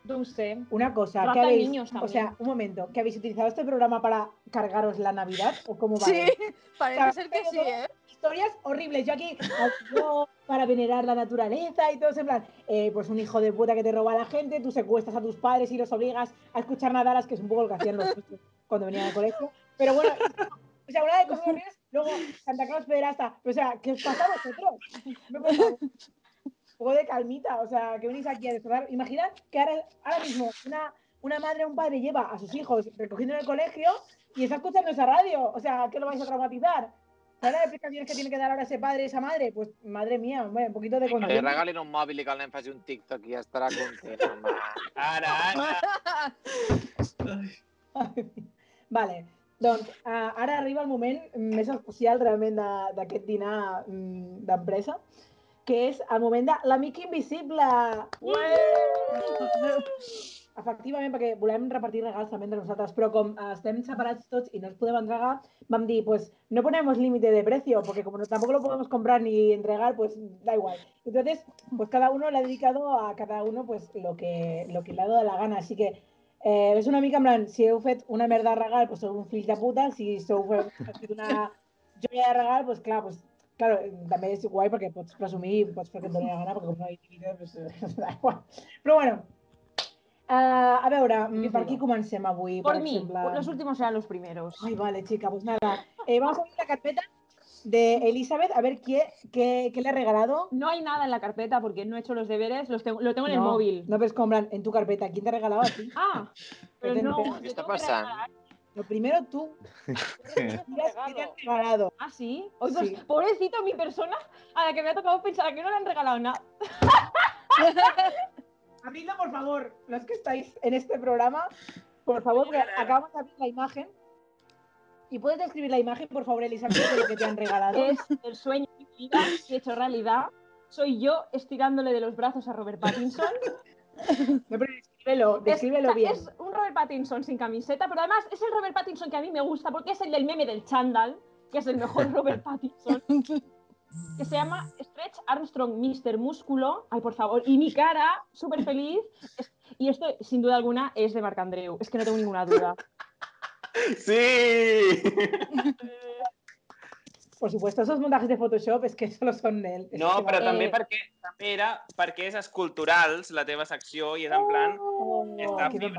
No sé. Una cosa, Rata ¿qué habéis, niños o también. sea, un momento, ¿que habéis utilizado este programa para cargaros la Navidad o cómo va? Sí, parece ser que sí, ¿eh? Historias horribles. Yo aquí, yo, para venerar la naturaleza y todo eso, en plan, eh, pues un hijo de puta que te roba a la gente, tú secuestras a tus padres y los obligas a escuchar nadalas, que es un poco lo que hacían los cuando venían al colegio. Pero bueno, o sea, una de cosas horribles, luego Santa Claus pederasta. O sea, ¿qué os pasa a vosotros? Un poco de calmita, o sea, que venís aquí a destrozar. Imaginad que ahora, ahora mismo una, una madre o un padre lleva a sus hijos recogiendo en el colegio y está escuchando esa radio. O sea, ¿qué lo vais a traumatizar? ¿Sabes las explicaciones que tiene que dar ahora ese padre y esa madre? Pues madre mía, hombre, un poquito de Que li conciencia. regalin un mòbil i que faci un TikTok i ja estarà content, home. Ara, ara. Vale, doncs uh, ara arriba el moment més especial realment de- d'aquest dinar mm, d'empresa, que és el moment de l'amic invisible. Efectivament, perquè volem repartir regals també entre nosaltres, però com eh, estem separats tots i no ens podem entregar, vam dir, pues no ponemos límite de precio, porque como no, tampoco lo podemos comprar ni entregar, pues da igual. Entonces, pues cada uno le ha dedicado a cada uno pues lo que, lo que le ha dado la gana. Así que Eh, és una mica en plan, si heu fet una merda de regal, doncs sou un fill de puta, si sou fet una joia de regal, doncs clar, doncs, claro, també és guai perquè pots presumir, pots fer que et doni la gana, perquè com no hi tinguis, doncs, da igual. Però bueno, uh, a veure, mm, per aquí comencem avui, Por per mí, exemple. los últimos serán los primeros. Ay, vale, chica, pues nada. Eh, vamos a abrir la carpeta de Elizabeth a ver qué, qué, qué le ha regalado. No hay nada en la carpeta porque no he hecho los deberes, los tengo, lo tengo en el móvil. No ves compran en tu carpeta. ¿Quién te ha regalado a ti? Ah, pero no. que passant? regalar. Lo primero tú. Qué te han regalado. Ah, sí. Pues, Sí. pobrecito mi persona a la que me ha tocado pensar que no le han regalado nada. Abridlo, por favor. Los que estáis en este programa, por favor, acabamos de abrir la imagen. ¿Y puedes describir la imagen, por favor, Elizabeth, de lo que te han regalado? Es el sueño hecho realidad. Soy yo estirándole de los brazos a Robert Pattinson. No, pero descríbelo, descríbelo es, bien. es un Robert Pattinson sin camiseta, pero además es el Robert Pattinson que a mí me gusta porque es el del meme del chándal, que es el mejor Robert Pattinson. Que se llama Stretch Armstrong Mr. Músculo. Ay, por favor. Y mi cara, súper feliz. Es- y esto, sin duda alguna, es de Marc Andreu. Es que no tengo ninguna duda. Sí! Por supuesto, esos montajes de Photoshop es que solo son él. Es No, que però va- també Eh. perquè, també era perquè és esculturals, la teva secció, i és en plan, Oh, està que ben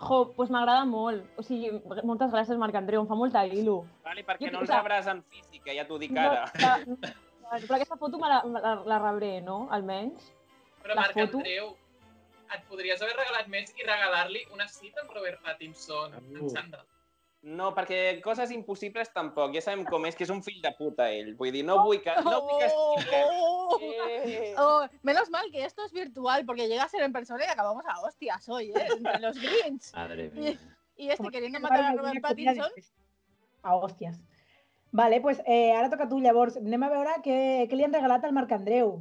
Jo, pues m'agrada molt. O sigui, moltes gràcies, Marc Andreu. Em fa molta il·lu. Vale, perquè Jo- no o el sea, rebràs en física, ja t'ho dic No, ara. la- però aquesta foto me la, me la, la rebré, no? Almenys. Però La Marc foto? Andreu, et podries haver regalat més i regalar-li una cita amb Robert Pattinson Uh. en. No, perquè coses impossibles tampoc. Ja sabem com és, que és un fill de puta, ell. Vull dir, no vull que... No vull que estigui... Oh, Eh, oh, menos mal que esto es virtual, porque llega a ser en persona y acabamos a hostias hoy, ¿eh? Entre los Grinch Madre mía. y este Como queriendo que matar a Robert de- Pattinson. A hòsties. Vale, pues eh, ara toca tu, llavors. Anem a veure què, què li han regalat al Marc Andreu.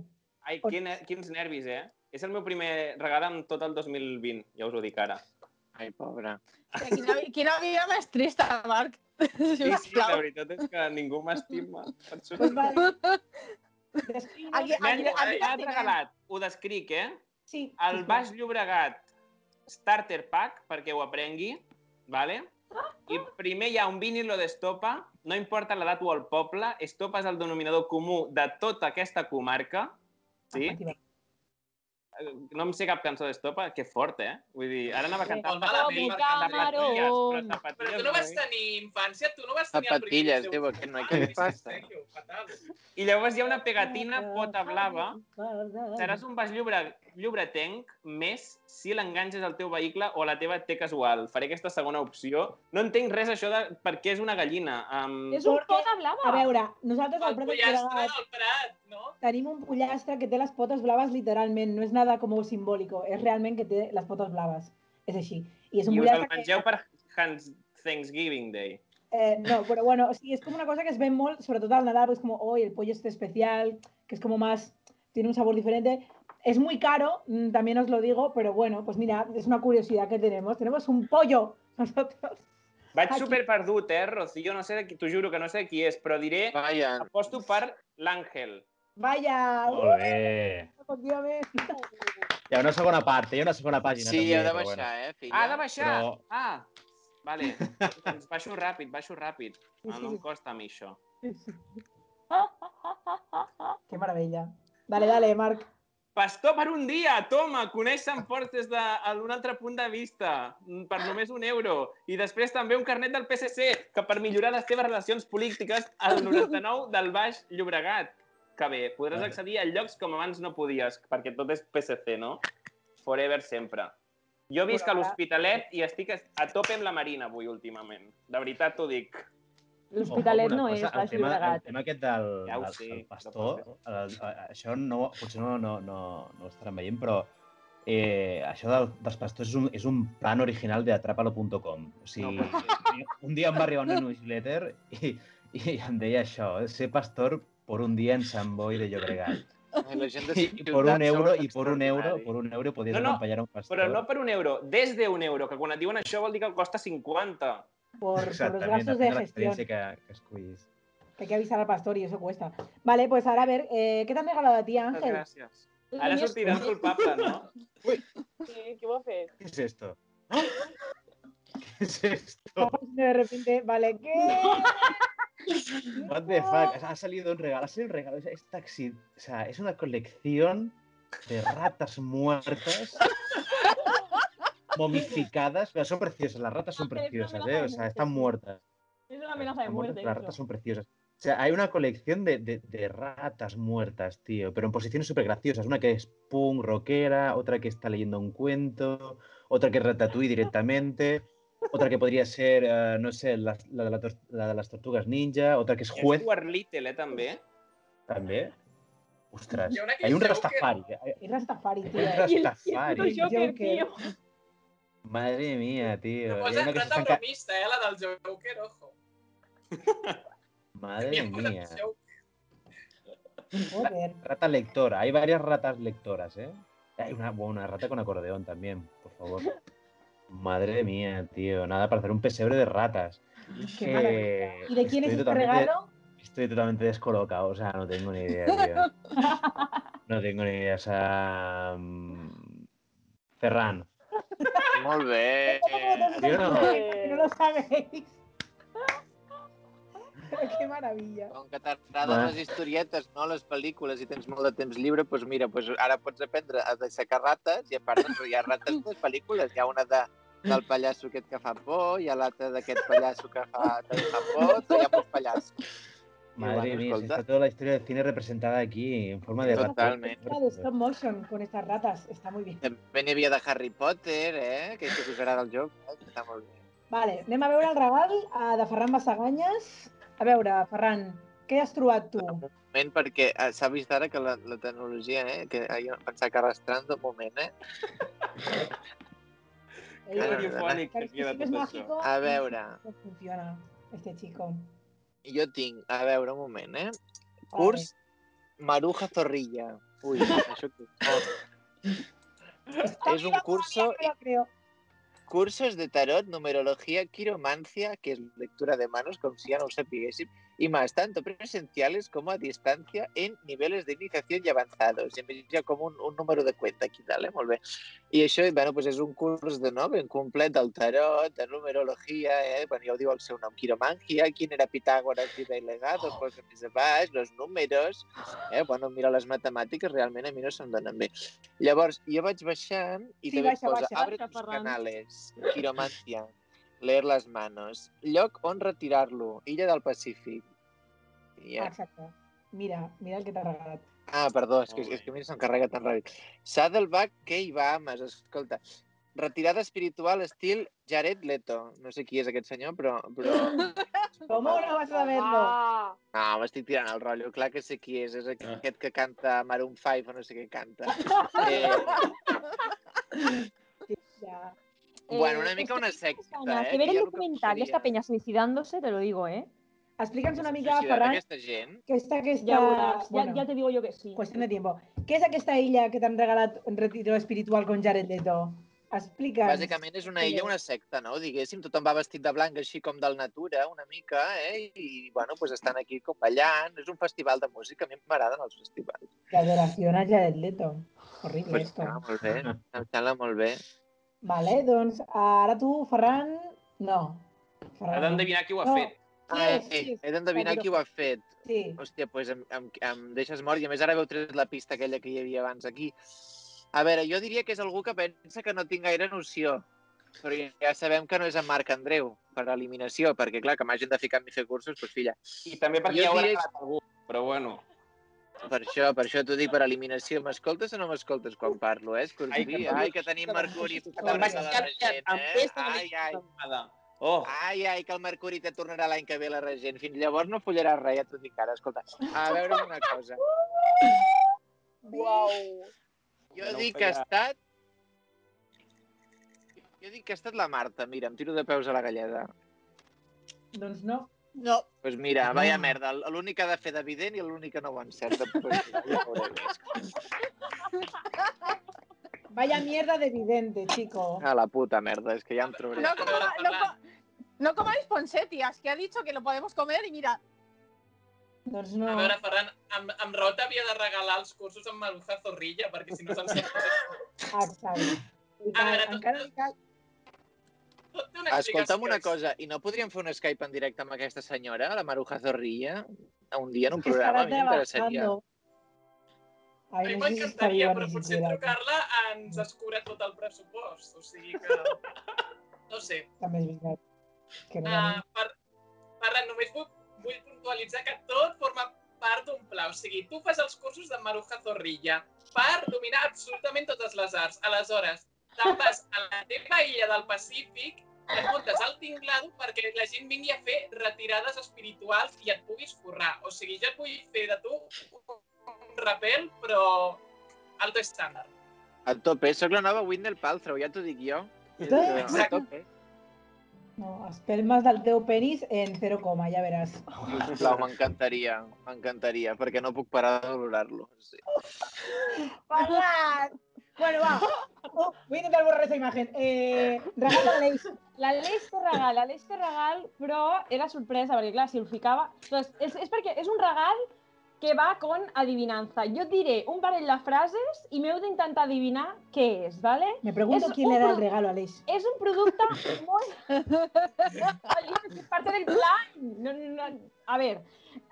Ai, quin, quins nervis, eh? És el meu primer regal en tot el 2020, ja us ho dic ara. Ai, pobre. Quina, quina vida més trista, Marc. Sí, sí, la veritat és que ningú m'estima. Pues sí. Aquí, M'han regalat, ho descric, eh? Sí, El. Baix Llobregat Starter Pack, perquè ho aprengui, vale? I primer hi ha un vinilo d'estopa, no importa l'edat o el poble, estopa és el denominador comú de tota aquesta comarca, sí? Efectivament. Eh, No em sé cap cançó d'estopa, que fort, eh? Vull dir, ara anava a cantar Molt malament, zapatilles, Andreu. però zapatilles... Però tu no vas no, eh? tenir infància, tu no vas tenir el Zapatilles, primer diu liceu. aquest noi, què li passa? I llavors hi ha una pegatina pota blava Seràs un baix llobre, llobretenc més si l'enganxes al teu vehicle o a la teva T casual. Faré aquesta segona opció. No entenc res això de per què és una gallina. Um, És un Perquè- pot blava. A veure, nosaltres al El Prat pollastre del Prat, no? tenim un pollastre que té les potes blaves literalment, no és nada com simbòlico, és realment que té les potes blaves. És així. I és un I us el pollastre que... mengeu per Hans Thanksgiving Day. Eh, no, pero bueno, o sigui, es como una cosa que es ven molt, sobre todo al Nadal, pues como, hoy el pollo este especial, que es como más, tiene un sabor diferente. Es muy caro, mm, también os lo digo, pero bueno, pues mira, es una curiosidad que tenemos. Tenemos un pollo nosotros. Vaig Aquí. super perdut, eh, Rocío? No sé de qui, t'ho juro que no sé de qui és, però diré, Vaja, aposto per l'Àngel. Vaya, Molt bé. efectivament. Hi ha una segona part, hi ha una segona pàgina. sí, també, heu de baixar, eh, filla? Ah, ha de baixar? Però- Ah, vale. doncs baixo ràpid, baixo ràpid. Ah, no em costa a mi això. Qué maravilla. Dale, dale, Marc. Pastor per un dia, toma, coneix Sant Fort des d'un altre punt de vista, mm, per només un euro. I després també un carnet del PSC, que per millorar les teves relacions polítiques al 99 del Baix Llobregat. Que bé, podràs accedir a llocs com abans no podies, perquè tot és PSC, no? Forever sempre. Jo visc a l'Hospitalet i estic a tope amb la Marina avui últimament. De veritat t'ho dic. L'Hospitalet no és Baix el tema, el Llobregat. tema aquest del, Ja del, sé, del però pastor, el, això no, potser no, no, no, no ho estaran veient, però eh, això del, dels pastors és un, és un plan original de atrapalo.com. O sigui, un dia em va arribar una newsletter i, i em deia això, ser pastor por un dia en Sant Boi de Llobregat. La gent de I, por un euro, i por un euro, por un euro podies No, no, acompanyar un pastor. Però no per un euro, des de un euro, que quan et diuen això vol dir que costa 50. Por, por los gastos de gestión. que, hay que avisar al pastor y eso cuesta. Vale, pues ahora a ver, eh, ¿qué te han regalado a ti, Ángel? gràcies. Ara sortirà el culpable, no? Ho ha fet? ¿Qué es esto? ¿Qué es esto? De repente, vale, ¿qué? What the fuck? Ha salido un regalo, ha salido un regalo. Es, es taxi, o sea, es una colección de ratas muertas, momificadas. Pero son preciosas, las ratas son Ah, preciosas, ¿eh? O sea, están muertas. Es una amenaza de muerte. las ratas son preciosas. O sea, hay una colección de, de- de ratas muertas, tío, pero en posiciones súper graciosas. Una que es punk, rockera, otra que está leyendo un cuento, otra que es ratatouille directamente, otra que podría ser, eh, no sé, la, la de la tor- la de las tortugas ninja, otra que es juez Stuart Little, eh, també. también. Ostras, hay un Joker. Rastafari. hay- Es Rastafari, tío. Un Y el, y el Rastafari. puto Joker, Joker. tío. Madre se rata está enca- bromista, eh, la del Joker, ojo. Madre mía. Joder. Rata lectora. Hay varias ratas lectoras, ¿eh? Hay una, una rata con acordeón también, por favor. Madre mía, tío. Nada para hacer un pesebre de ratas. Qué. ¿Y de quién es este regalo? Estoy totalmente descolocado, o sea, no tengo ni idea, tío. No tengo ni idea, o sea... mm, Ferran. Molt bé. ¿Sí o no? Que no lo sabéis. Qué maravilla. Com que t'agraden les historietes, no les pel·lícules, i tens molt de temps lliure, doncs mira, doncs ara pots aprendre a dissecar rates, i a part doncs, hi ha rates de les pel·lícules. Hi ha una de, del pallasso aquest que fa por, hi ha l'altra d'aquest pallasso que fa, que fa por, hi ha molts pallassos. Madre mía, está toda la historia del cine representada aquí en forma de rata. Totalmente. La de stop motion con estas ratas. Está muy bien. També n'hi havia de Harry Potter, eh? que això que us agrada el joc, eh? que està molt bé. Vale, anem a veure el regal eh, de Ferran Massaganyes. A veure, Ferran, què has trobat tu? Un moment, perquè eh, s'ha vist ara que la, la tecnologia, eh? que eh, jo pensava que arrastrando, un moment, eh? Que Ara, radiofònic que es que queda tot això. mágico, A veure, no funciona este chico. Jo tinc, a veure, un moment, eh? Curs Maruja Zorrilla. Ui, això que... Oh. Es un curso-. Cursos de tarot, numerología, quiromancia, que es lectura de manos, com si ja no ho sapiguéssim, y más, tanto presenciales como a distancia en niveles de iniciación y avanzados. I a més hi ha com un, un número de cuenta aquí dalt, eh? Molt bé. I això, bueno, pues és un curs de no, ben complet del tarot, de numerologia, eh? bueno, ja ho diu el seu nom, quiromancia, quin era Pitàgores, vida i legado, oh. posa més baix, los números, eh? bueno, mira, les matemàtiques realment a mi no se'm donen bé. Llavors, jo vaig baixant i Sí, també baixa, posa, baixa, abre baixa, tus canales, quiromancia, leer las manos, lloc on retirar-lo, illa del Pacífic. Ah, ja. exacte. Mira, mira el que t'ha regalat. Ah, perdó, és que, és que a mi s'encarrega tan ràpid. Saddleback, Key Bahamas, escolta. Retirada espiritual estil Jared Leto. No sé qui és aquest senyor, però... però... Com no vas a saber-lo? Ah, No, m'estic tirant el rotllo. Clar que sé qui és. És Ah. aquest que canta Maroon 5 o no sé què canta. Eh, Ja. Bueno, una Eh, mica esto- una secta, eh? ver que el ja el que documental de esta peña suicidándose, te lo digo, ¿eh? Explica'ns una mica, Ferran, aquesta gent. què és aquesta... Ya verás, ya, bueno, ya te digo yo que sí. Qüestió de tiempo. Què és aquesta illa que t'han regalat un retiro espiritual con Jared Leto? Explica'ns. Bàsicament és una illa, una secta, no? Diguéssim, tothom va vestit de blanc així com del natura, una mica, eh? I, bueno, pues estan aquí com ballant. És un festival de música, a mi m'agraden els festivals. Que adoració a Jared Leto. Horrible, Pues esto. està molt bé, em sembla molt bé. Vale, doncs ara tu, Ferran... No. Ferran. Ha d'endevinar qui ho ha No. fet. Ah, és? eh, és? he d'endevinar qui ho ha fet. Sí. Hòstia, doncs pues em, em, em deixes mort i a més ara veu tret la pista aquella que hi havia abans aquí. A veure, jo diria que és algú que pensa que no tinc gaire noció, però ja- sabem que no és en Marc Andreu, per eliminació, perquè clar, que m'hagin de ficar en mi fer cursos, doncs filla. I també perquè Jo ja ho ha diré- algú, però bueno. Per això, per això t'ho dic per eliminació. M'escoltes o no m'escoltes quan parlo, eh, Escorpí? Ai, que- Ai, que tenim Mercuri Que fora de la regent, eh? Ai, ai. Oh, Ai, ai, que el Mercuri te tornarà l'any que ve la regent. Fins llavors no follaràs res, ja t'ho dic ara. Escolta, a veure una cosa. Uau. Jo No dic que ha estat... Jo dic que ha estat la Marta. Mira, em tiro de peus a la galleda. Doncs no. No. Doncs pues mira, vaya merda. L'únic que ha de fer d'evident i l'únic que no ho encerta. Vaya mierda de vidente, chico. A la puta merda, és que ja em trobaré. No, coma, no, no comáis poncetías, que ha dicho que lo podemos comer y mira. Doncs A no. veure, Ferran, amb, amb Raó t'havia de regalar els cursos amb Maruja Zorrilla, perquè si no se'n sap. Exacte. I A veure, cal, tot- encara una Escolta'm una cosa, i no podríem fer un Skype en directe amb aquesta senyora, la Maruja Zorrilla, un dia en un programa? estarà A mi m'interessaria. A Ai, mi m'encantaria, però potser trucar-la ens escura tot el pressupost. O sigui que... No sé. També és veritat. Que no, Uh, per, Ferran, només vull, vull puntualitzar que tot forma part d'un pla. O sigui, tu fas els cursos de Maruja Zorrilla per dominar absolutament totes les arts. Aleshores, vas a la teva illa del Pacífic et muntes el tinglado perquè la gent vingui a fer retirades espirituals i et puguis forrar. O sigui, jo et vull fer de tu un rapel, però alto estàndard. A tope, sóc la nova Windel Paltrow, ja t'ho dic jo. Exacte. A tope. no, espelmes del teu penis en 0, ja veràs. Sisplau, m'encantaria, m'encantaria, perquè no puc parar de valorar-lo. Sí. Ferran! Bueno, va. Oh, voy a intentar borrar esa imagen. Eh, regalo a l'Eix. La L'Aleix té regal, l'Aleix té regal, però era sorpresa, perquè clar, si el ficava... Doncs és, és perquè és un regal que va con adivinanza. Jo et diré un parell de frases i m'heu d'intentar adivinar què és, ¿vale? Me pregunto Es quién da el regalo a l'Eix. És un producte molt... És parte del plan. No, no, no. A veure,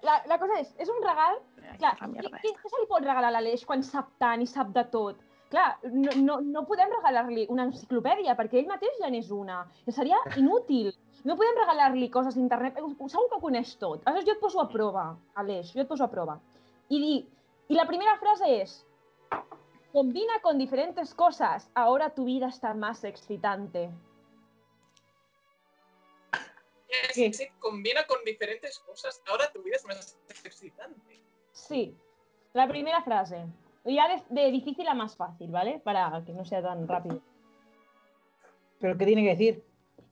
la, la cosa és, és un regal... Clar, què, què, què se li pot regalar a l'Aleix quan sap tant i sap de tot? Clar, no, no, no podem regalar-li una enciclopèdia, perquè ell mateix ja n'és una. Seria inútil. No podem regalar-li coses d'internet. Eh, Segur que ho coneix tot. Aleshores, jo et poso a prova, Aleix, jo et poso a prova. I, di, i la primera frase és Combina con diferentes cosas, ahora tu vida está más excitante. ¿Qué? se combina con diferentes cosas. Ahora tu vida es más excitante. Sí, la primera frase. Ya de, de difícil a más fácil, ¿vale? Para que no sea tan rápido. ¿Pero qué tiene que decir?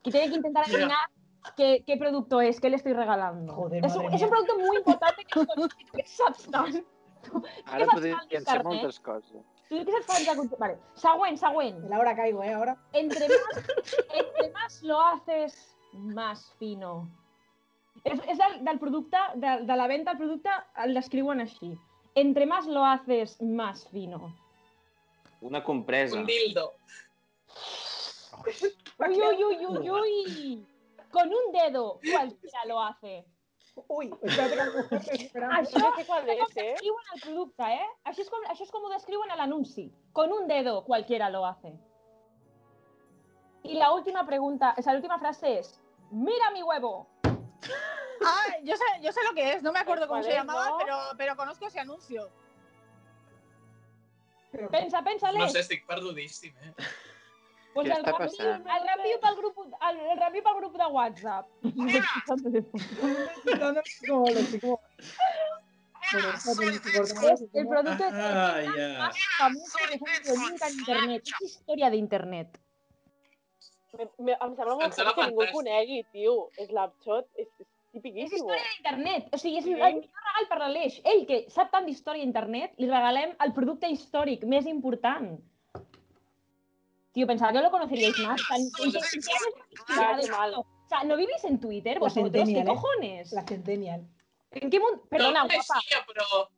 Y tiene que intentar adivinar qué, qué producto es, qué le estoy regalando. Joder, es, un, es un producto muy importante que, que saps tant. Ara podríem pensar d'internet? moltes coses. Tu que saps fan de cultura. Vale, següent, següent. Caigo, ¿eh? Ahora. Entre más, entre más lo haces, más fino. És, és del, del producte, de, de la venda del producte, el descriuen així. Entre más lo haces, más fino. Una compresa. Un dildo. Uy, uy, uy, uy, uy. Con un dedo cualquiera lo hace. Uy, que esperando. Això No sé qual és com eh? descriuen el producte, eh? Això és, com, això és com ho descriuen a l'anunci. Con un dedo cualquiera lo hace. Y la última pregunta, o sea, la última frase es, mira mi huevo. Ah, yo sé, yo sé lo que es, no me acuerdo cómo ¿Cuál se es, llamaba, no? pero, pero conozco ese anuncio. Pero- Pensa, pensa, No Alex. sé, estic perdudíssim, eh? Pues Què el està passant? el review pel grup, el, el pel grup de WhatsApp. No, no, como lo chico. Pero espérate, cortamos Es el producto de Ah, ja. más famoso que fet nunca en internet. És història d'internet. Me, me, em sembla molt Em que ningú el conegui, tio. Snapchat és, és És tipiquíssim. història d'internet. O sigui, és Sí. el millor regal per l'Aleix. Ell, que sap tant d'història d'internet, li regalem el producte històric més important. Tío, pensaba que lo conoceríais más. Tan, qué mal. O sea, ¿no vivís en Twitter Pues vosotros? ¿Qué ¿eh? cojones? La Centennial. ¿En qué mundo? Perdona, no guapa. coneixia, però...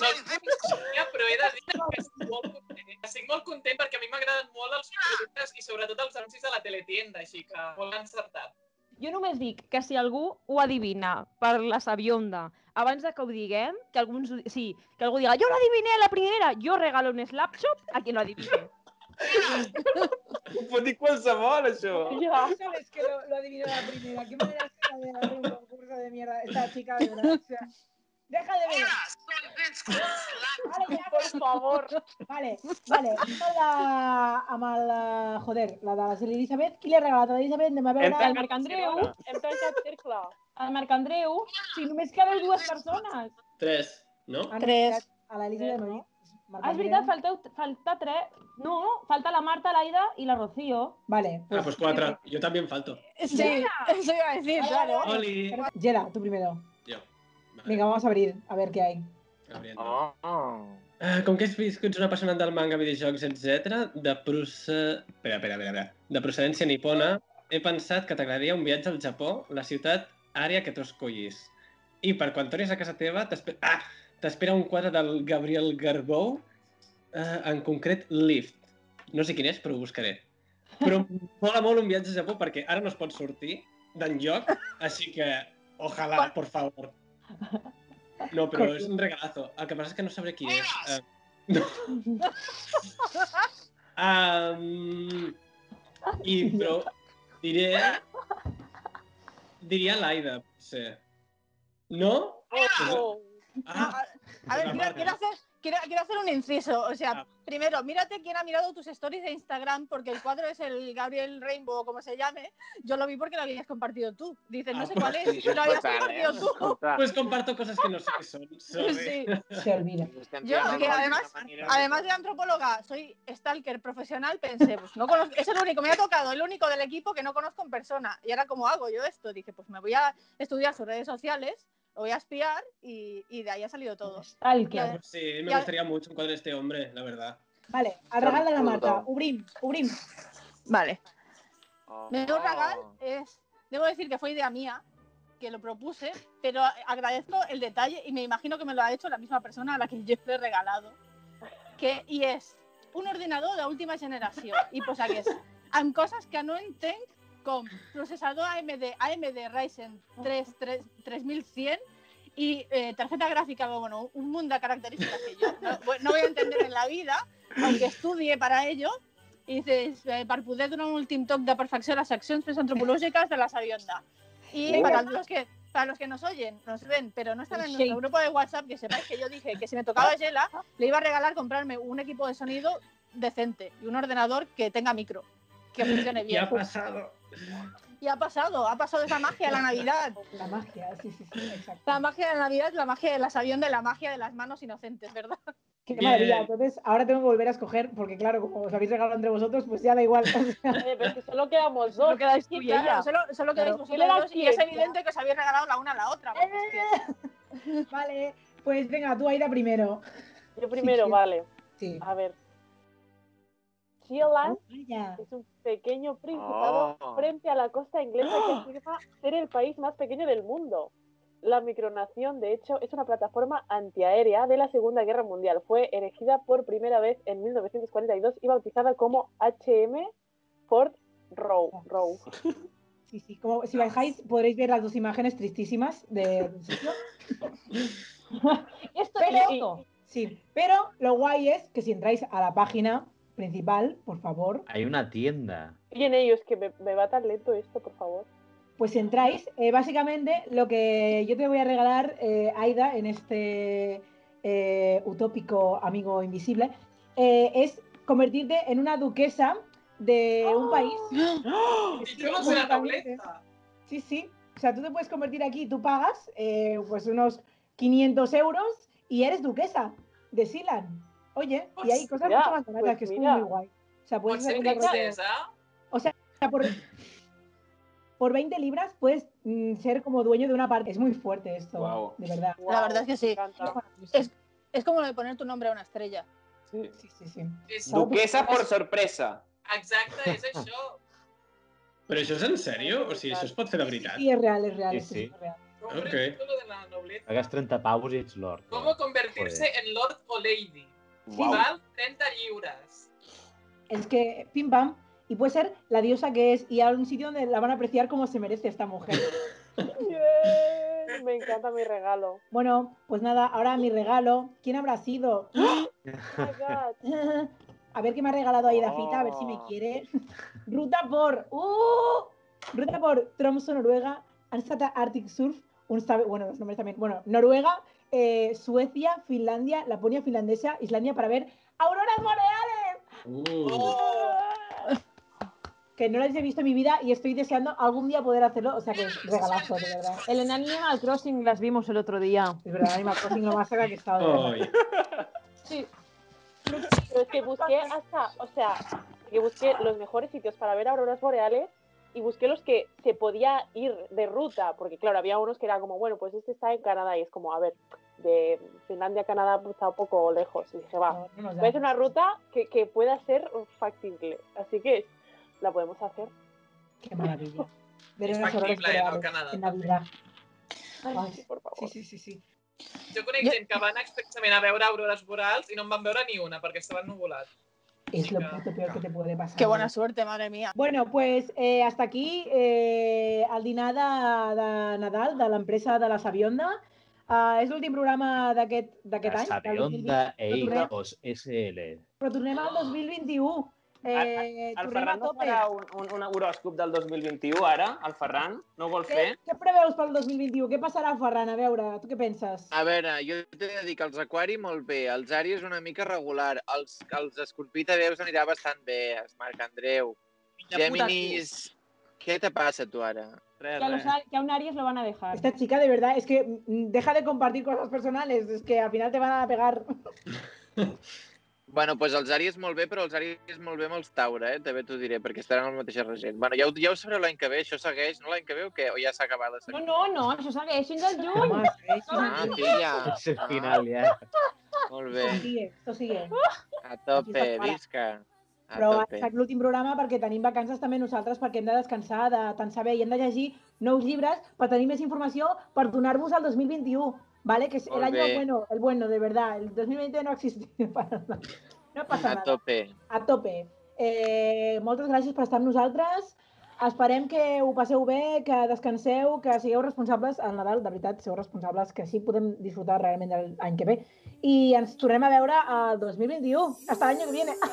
No el coneixia, però he de dir que estic molt content. Estic molt content perquè a mi m'agraden molt els productes i sobretot els anuncis de la teletienda, així que molt encertat. Jo només dic que si algú ho adivina per la sabionda abans de que ho diguem, que, alguns, ho- sí, que algú diga, jo l'adiviné a la primera, jo regalo un Slapshot a qui lo adivine. Ho pot dir qualsevol, això. Ja. ¿Cómo sabes que lo, lo adivinó la primera? ¿Qué manera de hacer un concurso de mierda? Esta chica, de verdad. O sea, deja de ver. Vale, ya, Per favor. Vale, vale. La, amb la, joder, la de la Elisabet. Qui li ha regalat a l'Elisabet? Anem a veure. El Marc Andreu, Hem tancat cercle. el Marc Andreu, si només quedeu dues persones. Tres, no? Han Tres. A l'Elisabet no. Marc Ah, és veritat, falteu, falta tres. No, falta la Marta, l'Aida i la Rocío. Vale. Ah, pues cuatro. Yo también falto. Sí, eso iba a decir, claro. Oli. Gela, tú primero. Vale, Venga, vamos a abrir, a ver qué hay. abriendo. Oh. Ah, com que has vist que ets una apassionat del manga, videojocs, etc, de proce... Espera, espera, espera, espera. De procedència nipona, he pensat que t'agradaria un viatge al Japó, la ciutat àrea que tu escollis. I per quan tornis a casa teva, ah, t'espera un quadre del Gabriel Garbou, eh, en concret Lift. No sé quin és, però ho buscaré. Però mola molt un viatge a Japó perquè ara no es pot sortir d'enlloc, així que ojalà, por favor. No, pero es un regalazo. Lo que pasa es que no sabré quién es. Uh, no. um, y pero diré. Diría Laida, sí. ¿No? Oh. Ah, a, a ver, quiero, quiero, hacer, quiero, quiero hacer un inciso. O sea, Ah. primero, mírate quién ha mirado tus stories de Instagram, porque el cuadro es el Gabriel Rainbow, o como se llame. Yo lo vi porque lo habías compartido tú. Dices, no Ah, sé pues cuál es, Sí, això lo habías fatal, eh? compartido tú. Pues comparto cosas que no sé qué son. Sí. Se olvida. Yo, que además- Además de antropóloga, soy stalker profesional, pensé, pues no conozco, es el único, me ha tocado, el único del equipo que no conozco en persona. Y ahora, ¿cómo hago yo esto? Dije, pues me voy a estudiar sus redes sociales, lo voy a espiar y, y de ahí ha salido todo. Stalker. Sí, me Ya- gustaría mucho un cuadro de este hombre, la verdad. Vale, el regal de la Marta. Perdó. Obrim, obrim. Vale. Oh, regal oh. es, debo decir que fue idea mía, que lo propuse, pero agradezco el detalle y me imagino que me lo ha hecho la misma persona a la que yo le he regalado. Que, y és un ordinador de última generació. I posa que és amb coses que no entenc com processador AMD, AMD Ryzen 3, 3 3100 y eh, tarjeta gráfica, bueno, un mundo de características que yo no, no voy a entender en la vida, aunque estudie para ello, i dices, eh, per poder donar un últim toc de perfecció a les seccions antropològiques de la Sabionda. Y para los que para los que nos oyen, nos ven, pero no están en nuestro grupo de WhatsApp, que sepáis que yo dije que si me tocaba Yela, le iba a regalar comprarme un equipo de sonido decente y un ordenador que tenga micro, que funcione ¿Qué bien. ha pasado? Y ha pasado, ha pasado esa magia de la Navidad. La magia, sí, sí, sí, exacto. La magia de la Navidad, la magia de la Sabionda y la magia de las manos inocentes, ¿verdad? Qué Bien. maravilla. Entonces, ahora tengo que volver a escoger, porque claro, como os habéis regalado entre vosotros, pues ya da igual. O sea, Oye, pero es que solo quedamos dos. Solo quedáis tú y claro. Solo, solo quedáis Claro. vosotros ¿Quién era dos y es evidente que os habéis regalado la una a la otra. es que- vale, pues venga, tú Aida primero. Yo primero, sí. vale. Sí. A ver. Es un pequeño principado Oh. frente a la costa inglesa que afirma ser el país más pequeño del mundo. La micronación, de hecho, es una plataforma antiaérea de la Segunda Guerra Mundial. Fue erigida por primera vez en 1942 y bautizada como HM Fort Row. Row. Sí, sí. Como, si bajáis, podréis ver las dos imágenes tristísimas de-. Esto Pero- y esto. Sí, pero lo guay es que si entráis a la página principal, por favor, Hay una tienda. Y en ellos, que me, me va tan lento esto, por favor. pues entráis. Eh, básicamente, lo que yo te voy a regalar, eh, Aida, en este eh, utópico amigo invisible, eh, es convertirte en una duquesa de un país. Títulos de la nobleza. Sí, sí. O sea, tú te puedes convertir aquí, tú pagas eh, pues unos 500 euros y eres duquesa de Silan. Oye, y hay cosas mucho más baratas pues que es muy guay. O sea, puedes hacer rollo- princesa? o sea, por, por 20 libras puedes mm, ser como dueño de una parte. Es muy fuerte esto, Guau. de verdad. La verdad es que sí. Es- Es como lo de poner tu nombre a una estrella. Sí, sí, sí. És... Duquesa por sorpresa. Exacte, és això. Però això és en sèrio? O sigui, això es pot fer de veritat? Sí, es real, es real. Sí, sí. es real. Compre Ok. el título de la nobleza. Pagas 30 pavos ets lord. ¿Cómo convertirse en Lord o Lady? Uau. Val 30 lliures. Es que, pim pam, y puede ser la diosa que es y a un sitio donde la van a apreciar como se merece esta mujer. Me encanta mi regalo. Bueno, pues nada, ahora mi regalo. ¿Quién habrá sido? Oh my God. A ver qué me ha regalado Aida Fita, a ver si me Oh. quiere. Ruta por. ¡Uh! Ruta por Tromso, Noruega. Ansata Arctic Surf. Un sabe- bueno, los nombres también. Bueno, Noruega, eh, Suecia, Finlandia, Laponia finlandesa, Islandia para ver auroras boreales. Uh, Que no las he visto en mi vida y estoy deseando algún día poder hacerlo. O sea que es regalazo, de verdad. El en Animal Crossing las vimos el otro día. Es verdad, Animal Crossing lo más saga que he estado. de verdad. Ai. Sí. Pero es que busqué hasta, o sea, que busqué los mejores sitios para ver auroras boreales y busqué los que se podía ir de ruta, porque claro, había unos que era como, bueno, pues este está en Canadá y es como, a ver, de Finlandia a Canadá pues, está un poco lejos. Y dije, va, No, no voy a hacer una ruta que, que pueda ser factible. Así que la podemos hacer. Qué maravilla. Ver Es factible. No, Canadá en Navidad. Ai, Sí, por favor. sí, sí, sí, sí. Jo conec Jo- gent que va anar expressament a veure aurores boreals i no en van veure ni una perquè estaven nubulats. Es lo puto peor que te puede pasar. Qué buena suerte, madre mía. Bueno, pues eh, hasta aquí eh, el dinar de, de Nadal de l'empresa de la Sabionda. Uh, és l'últim programa d'aquest La any. del 2020, Sabionda e Però tornem- Hijos SL. Però tornem al 2021. Eh, El Ferran no farà un, un, un horòscop del 2021 ara? El Ferran no ho vol Què, fer? què preveus pel 2021? Què passarà, Ferran? A veure, tu què penses? A veure, jo t'he de dir que els Aquari molt bé, els Àries una mica regular, els, els Escorpí també us anirà bastant bé, els Marc Andreu. Géminis, què te passa tu ara? Res, Que a, los, que a un Aries lo van a dejar. Esta chica, de verdad, es que mm, deja de compartir cosas personales, es que al final te van a pegar. Bueno, doncs els Àries molt bé, però els Àries molt bé amb els Taure, eh? també t'ho diré, perquè estaran al mateix regent. Bueno, ja ho, ja ho sabreu l'any que ve, això segueix, no l'any que ve o què? O ja s'ha acabat la No, no, no, això segueix fins al juny. Home, Ah, sí. filla. És el final, ja. Molt bé, Esto sigue, esto sigue. a tope, visca. A Però ha tope. estat l'últim programa perquè tenim vacances també nosaltres, perquè hem de descansar de tant saber i hem de llegir nous llibres per tenir més informació per donar-vos al 2021, ¿vale? Que es el año bueno, el bueno, de verdad. El 2020 no existe para nada. No passa A nada. tope. A tope. Eh, moltes gràcies per estar amb nosaltres. Esperem que ho passeu bé, que descanseu, que sigueu responsables al Nadal, de veritat, sigueu responsables, que així podem disfrutar realment de l'any que ve. I ens tornem a veure al 2021. Hasta el año que viene.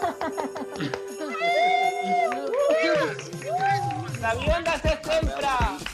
¡Sabionda se sempre!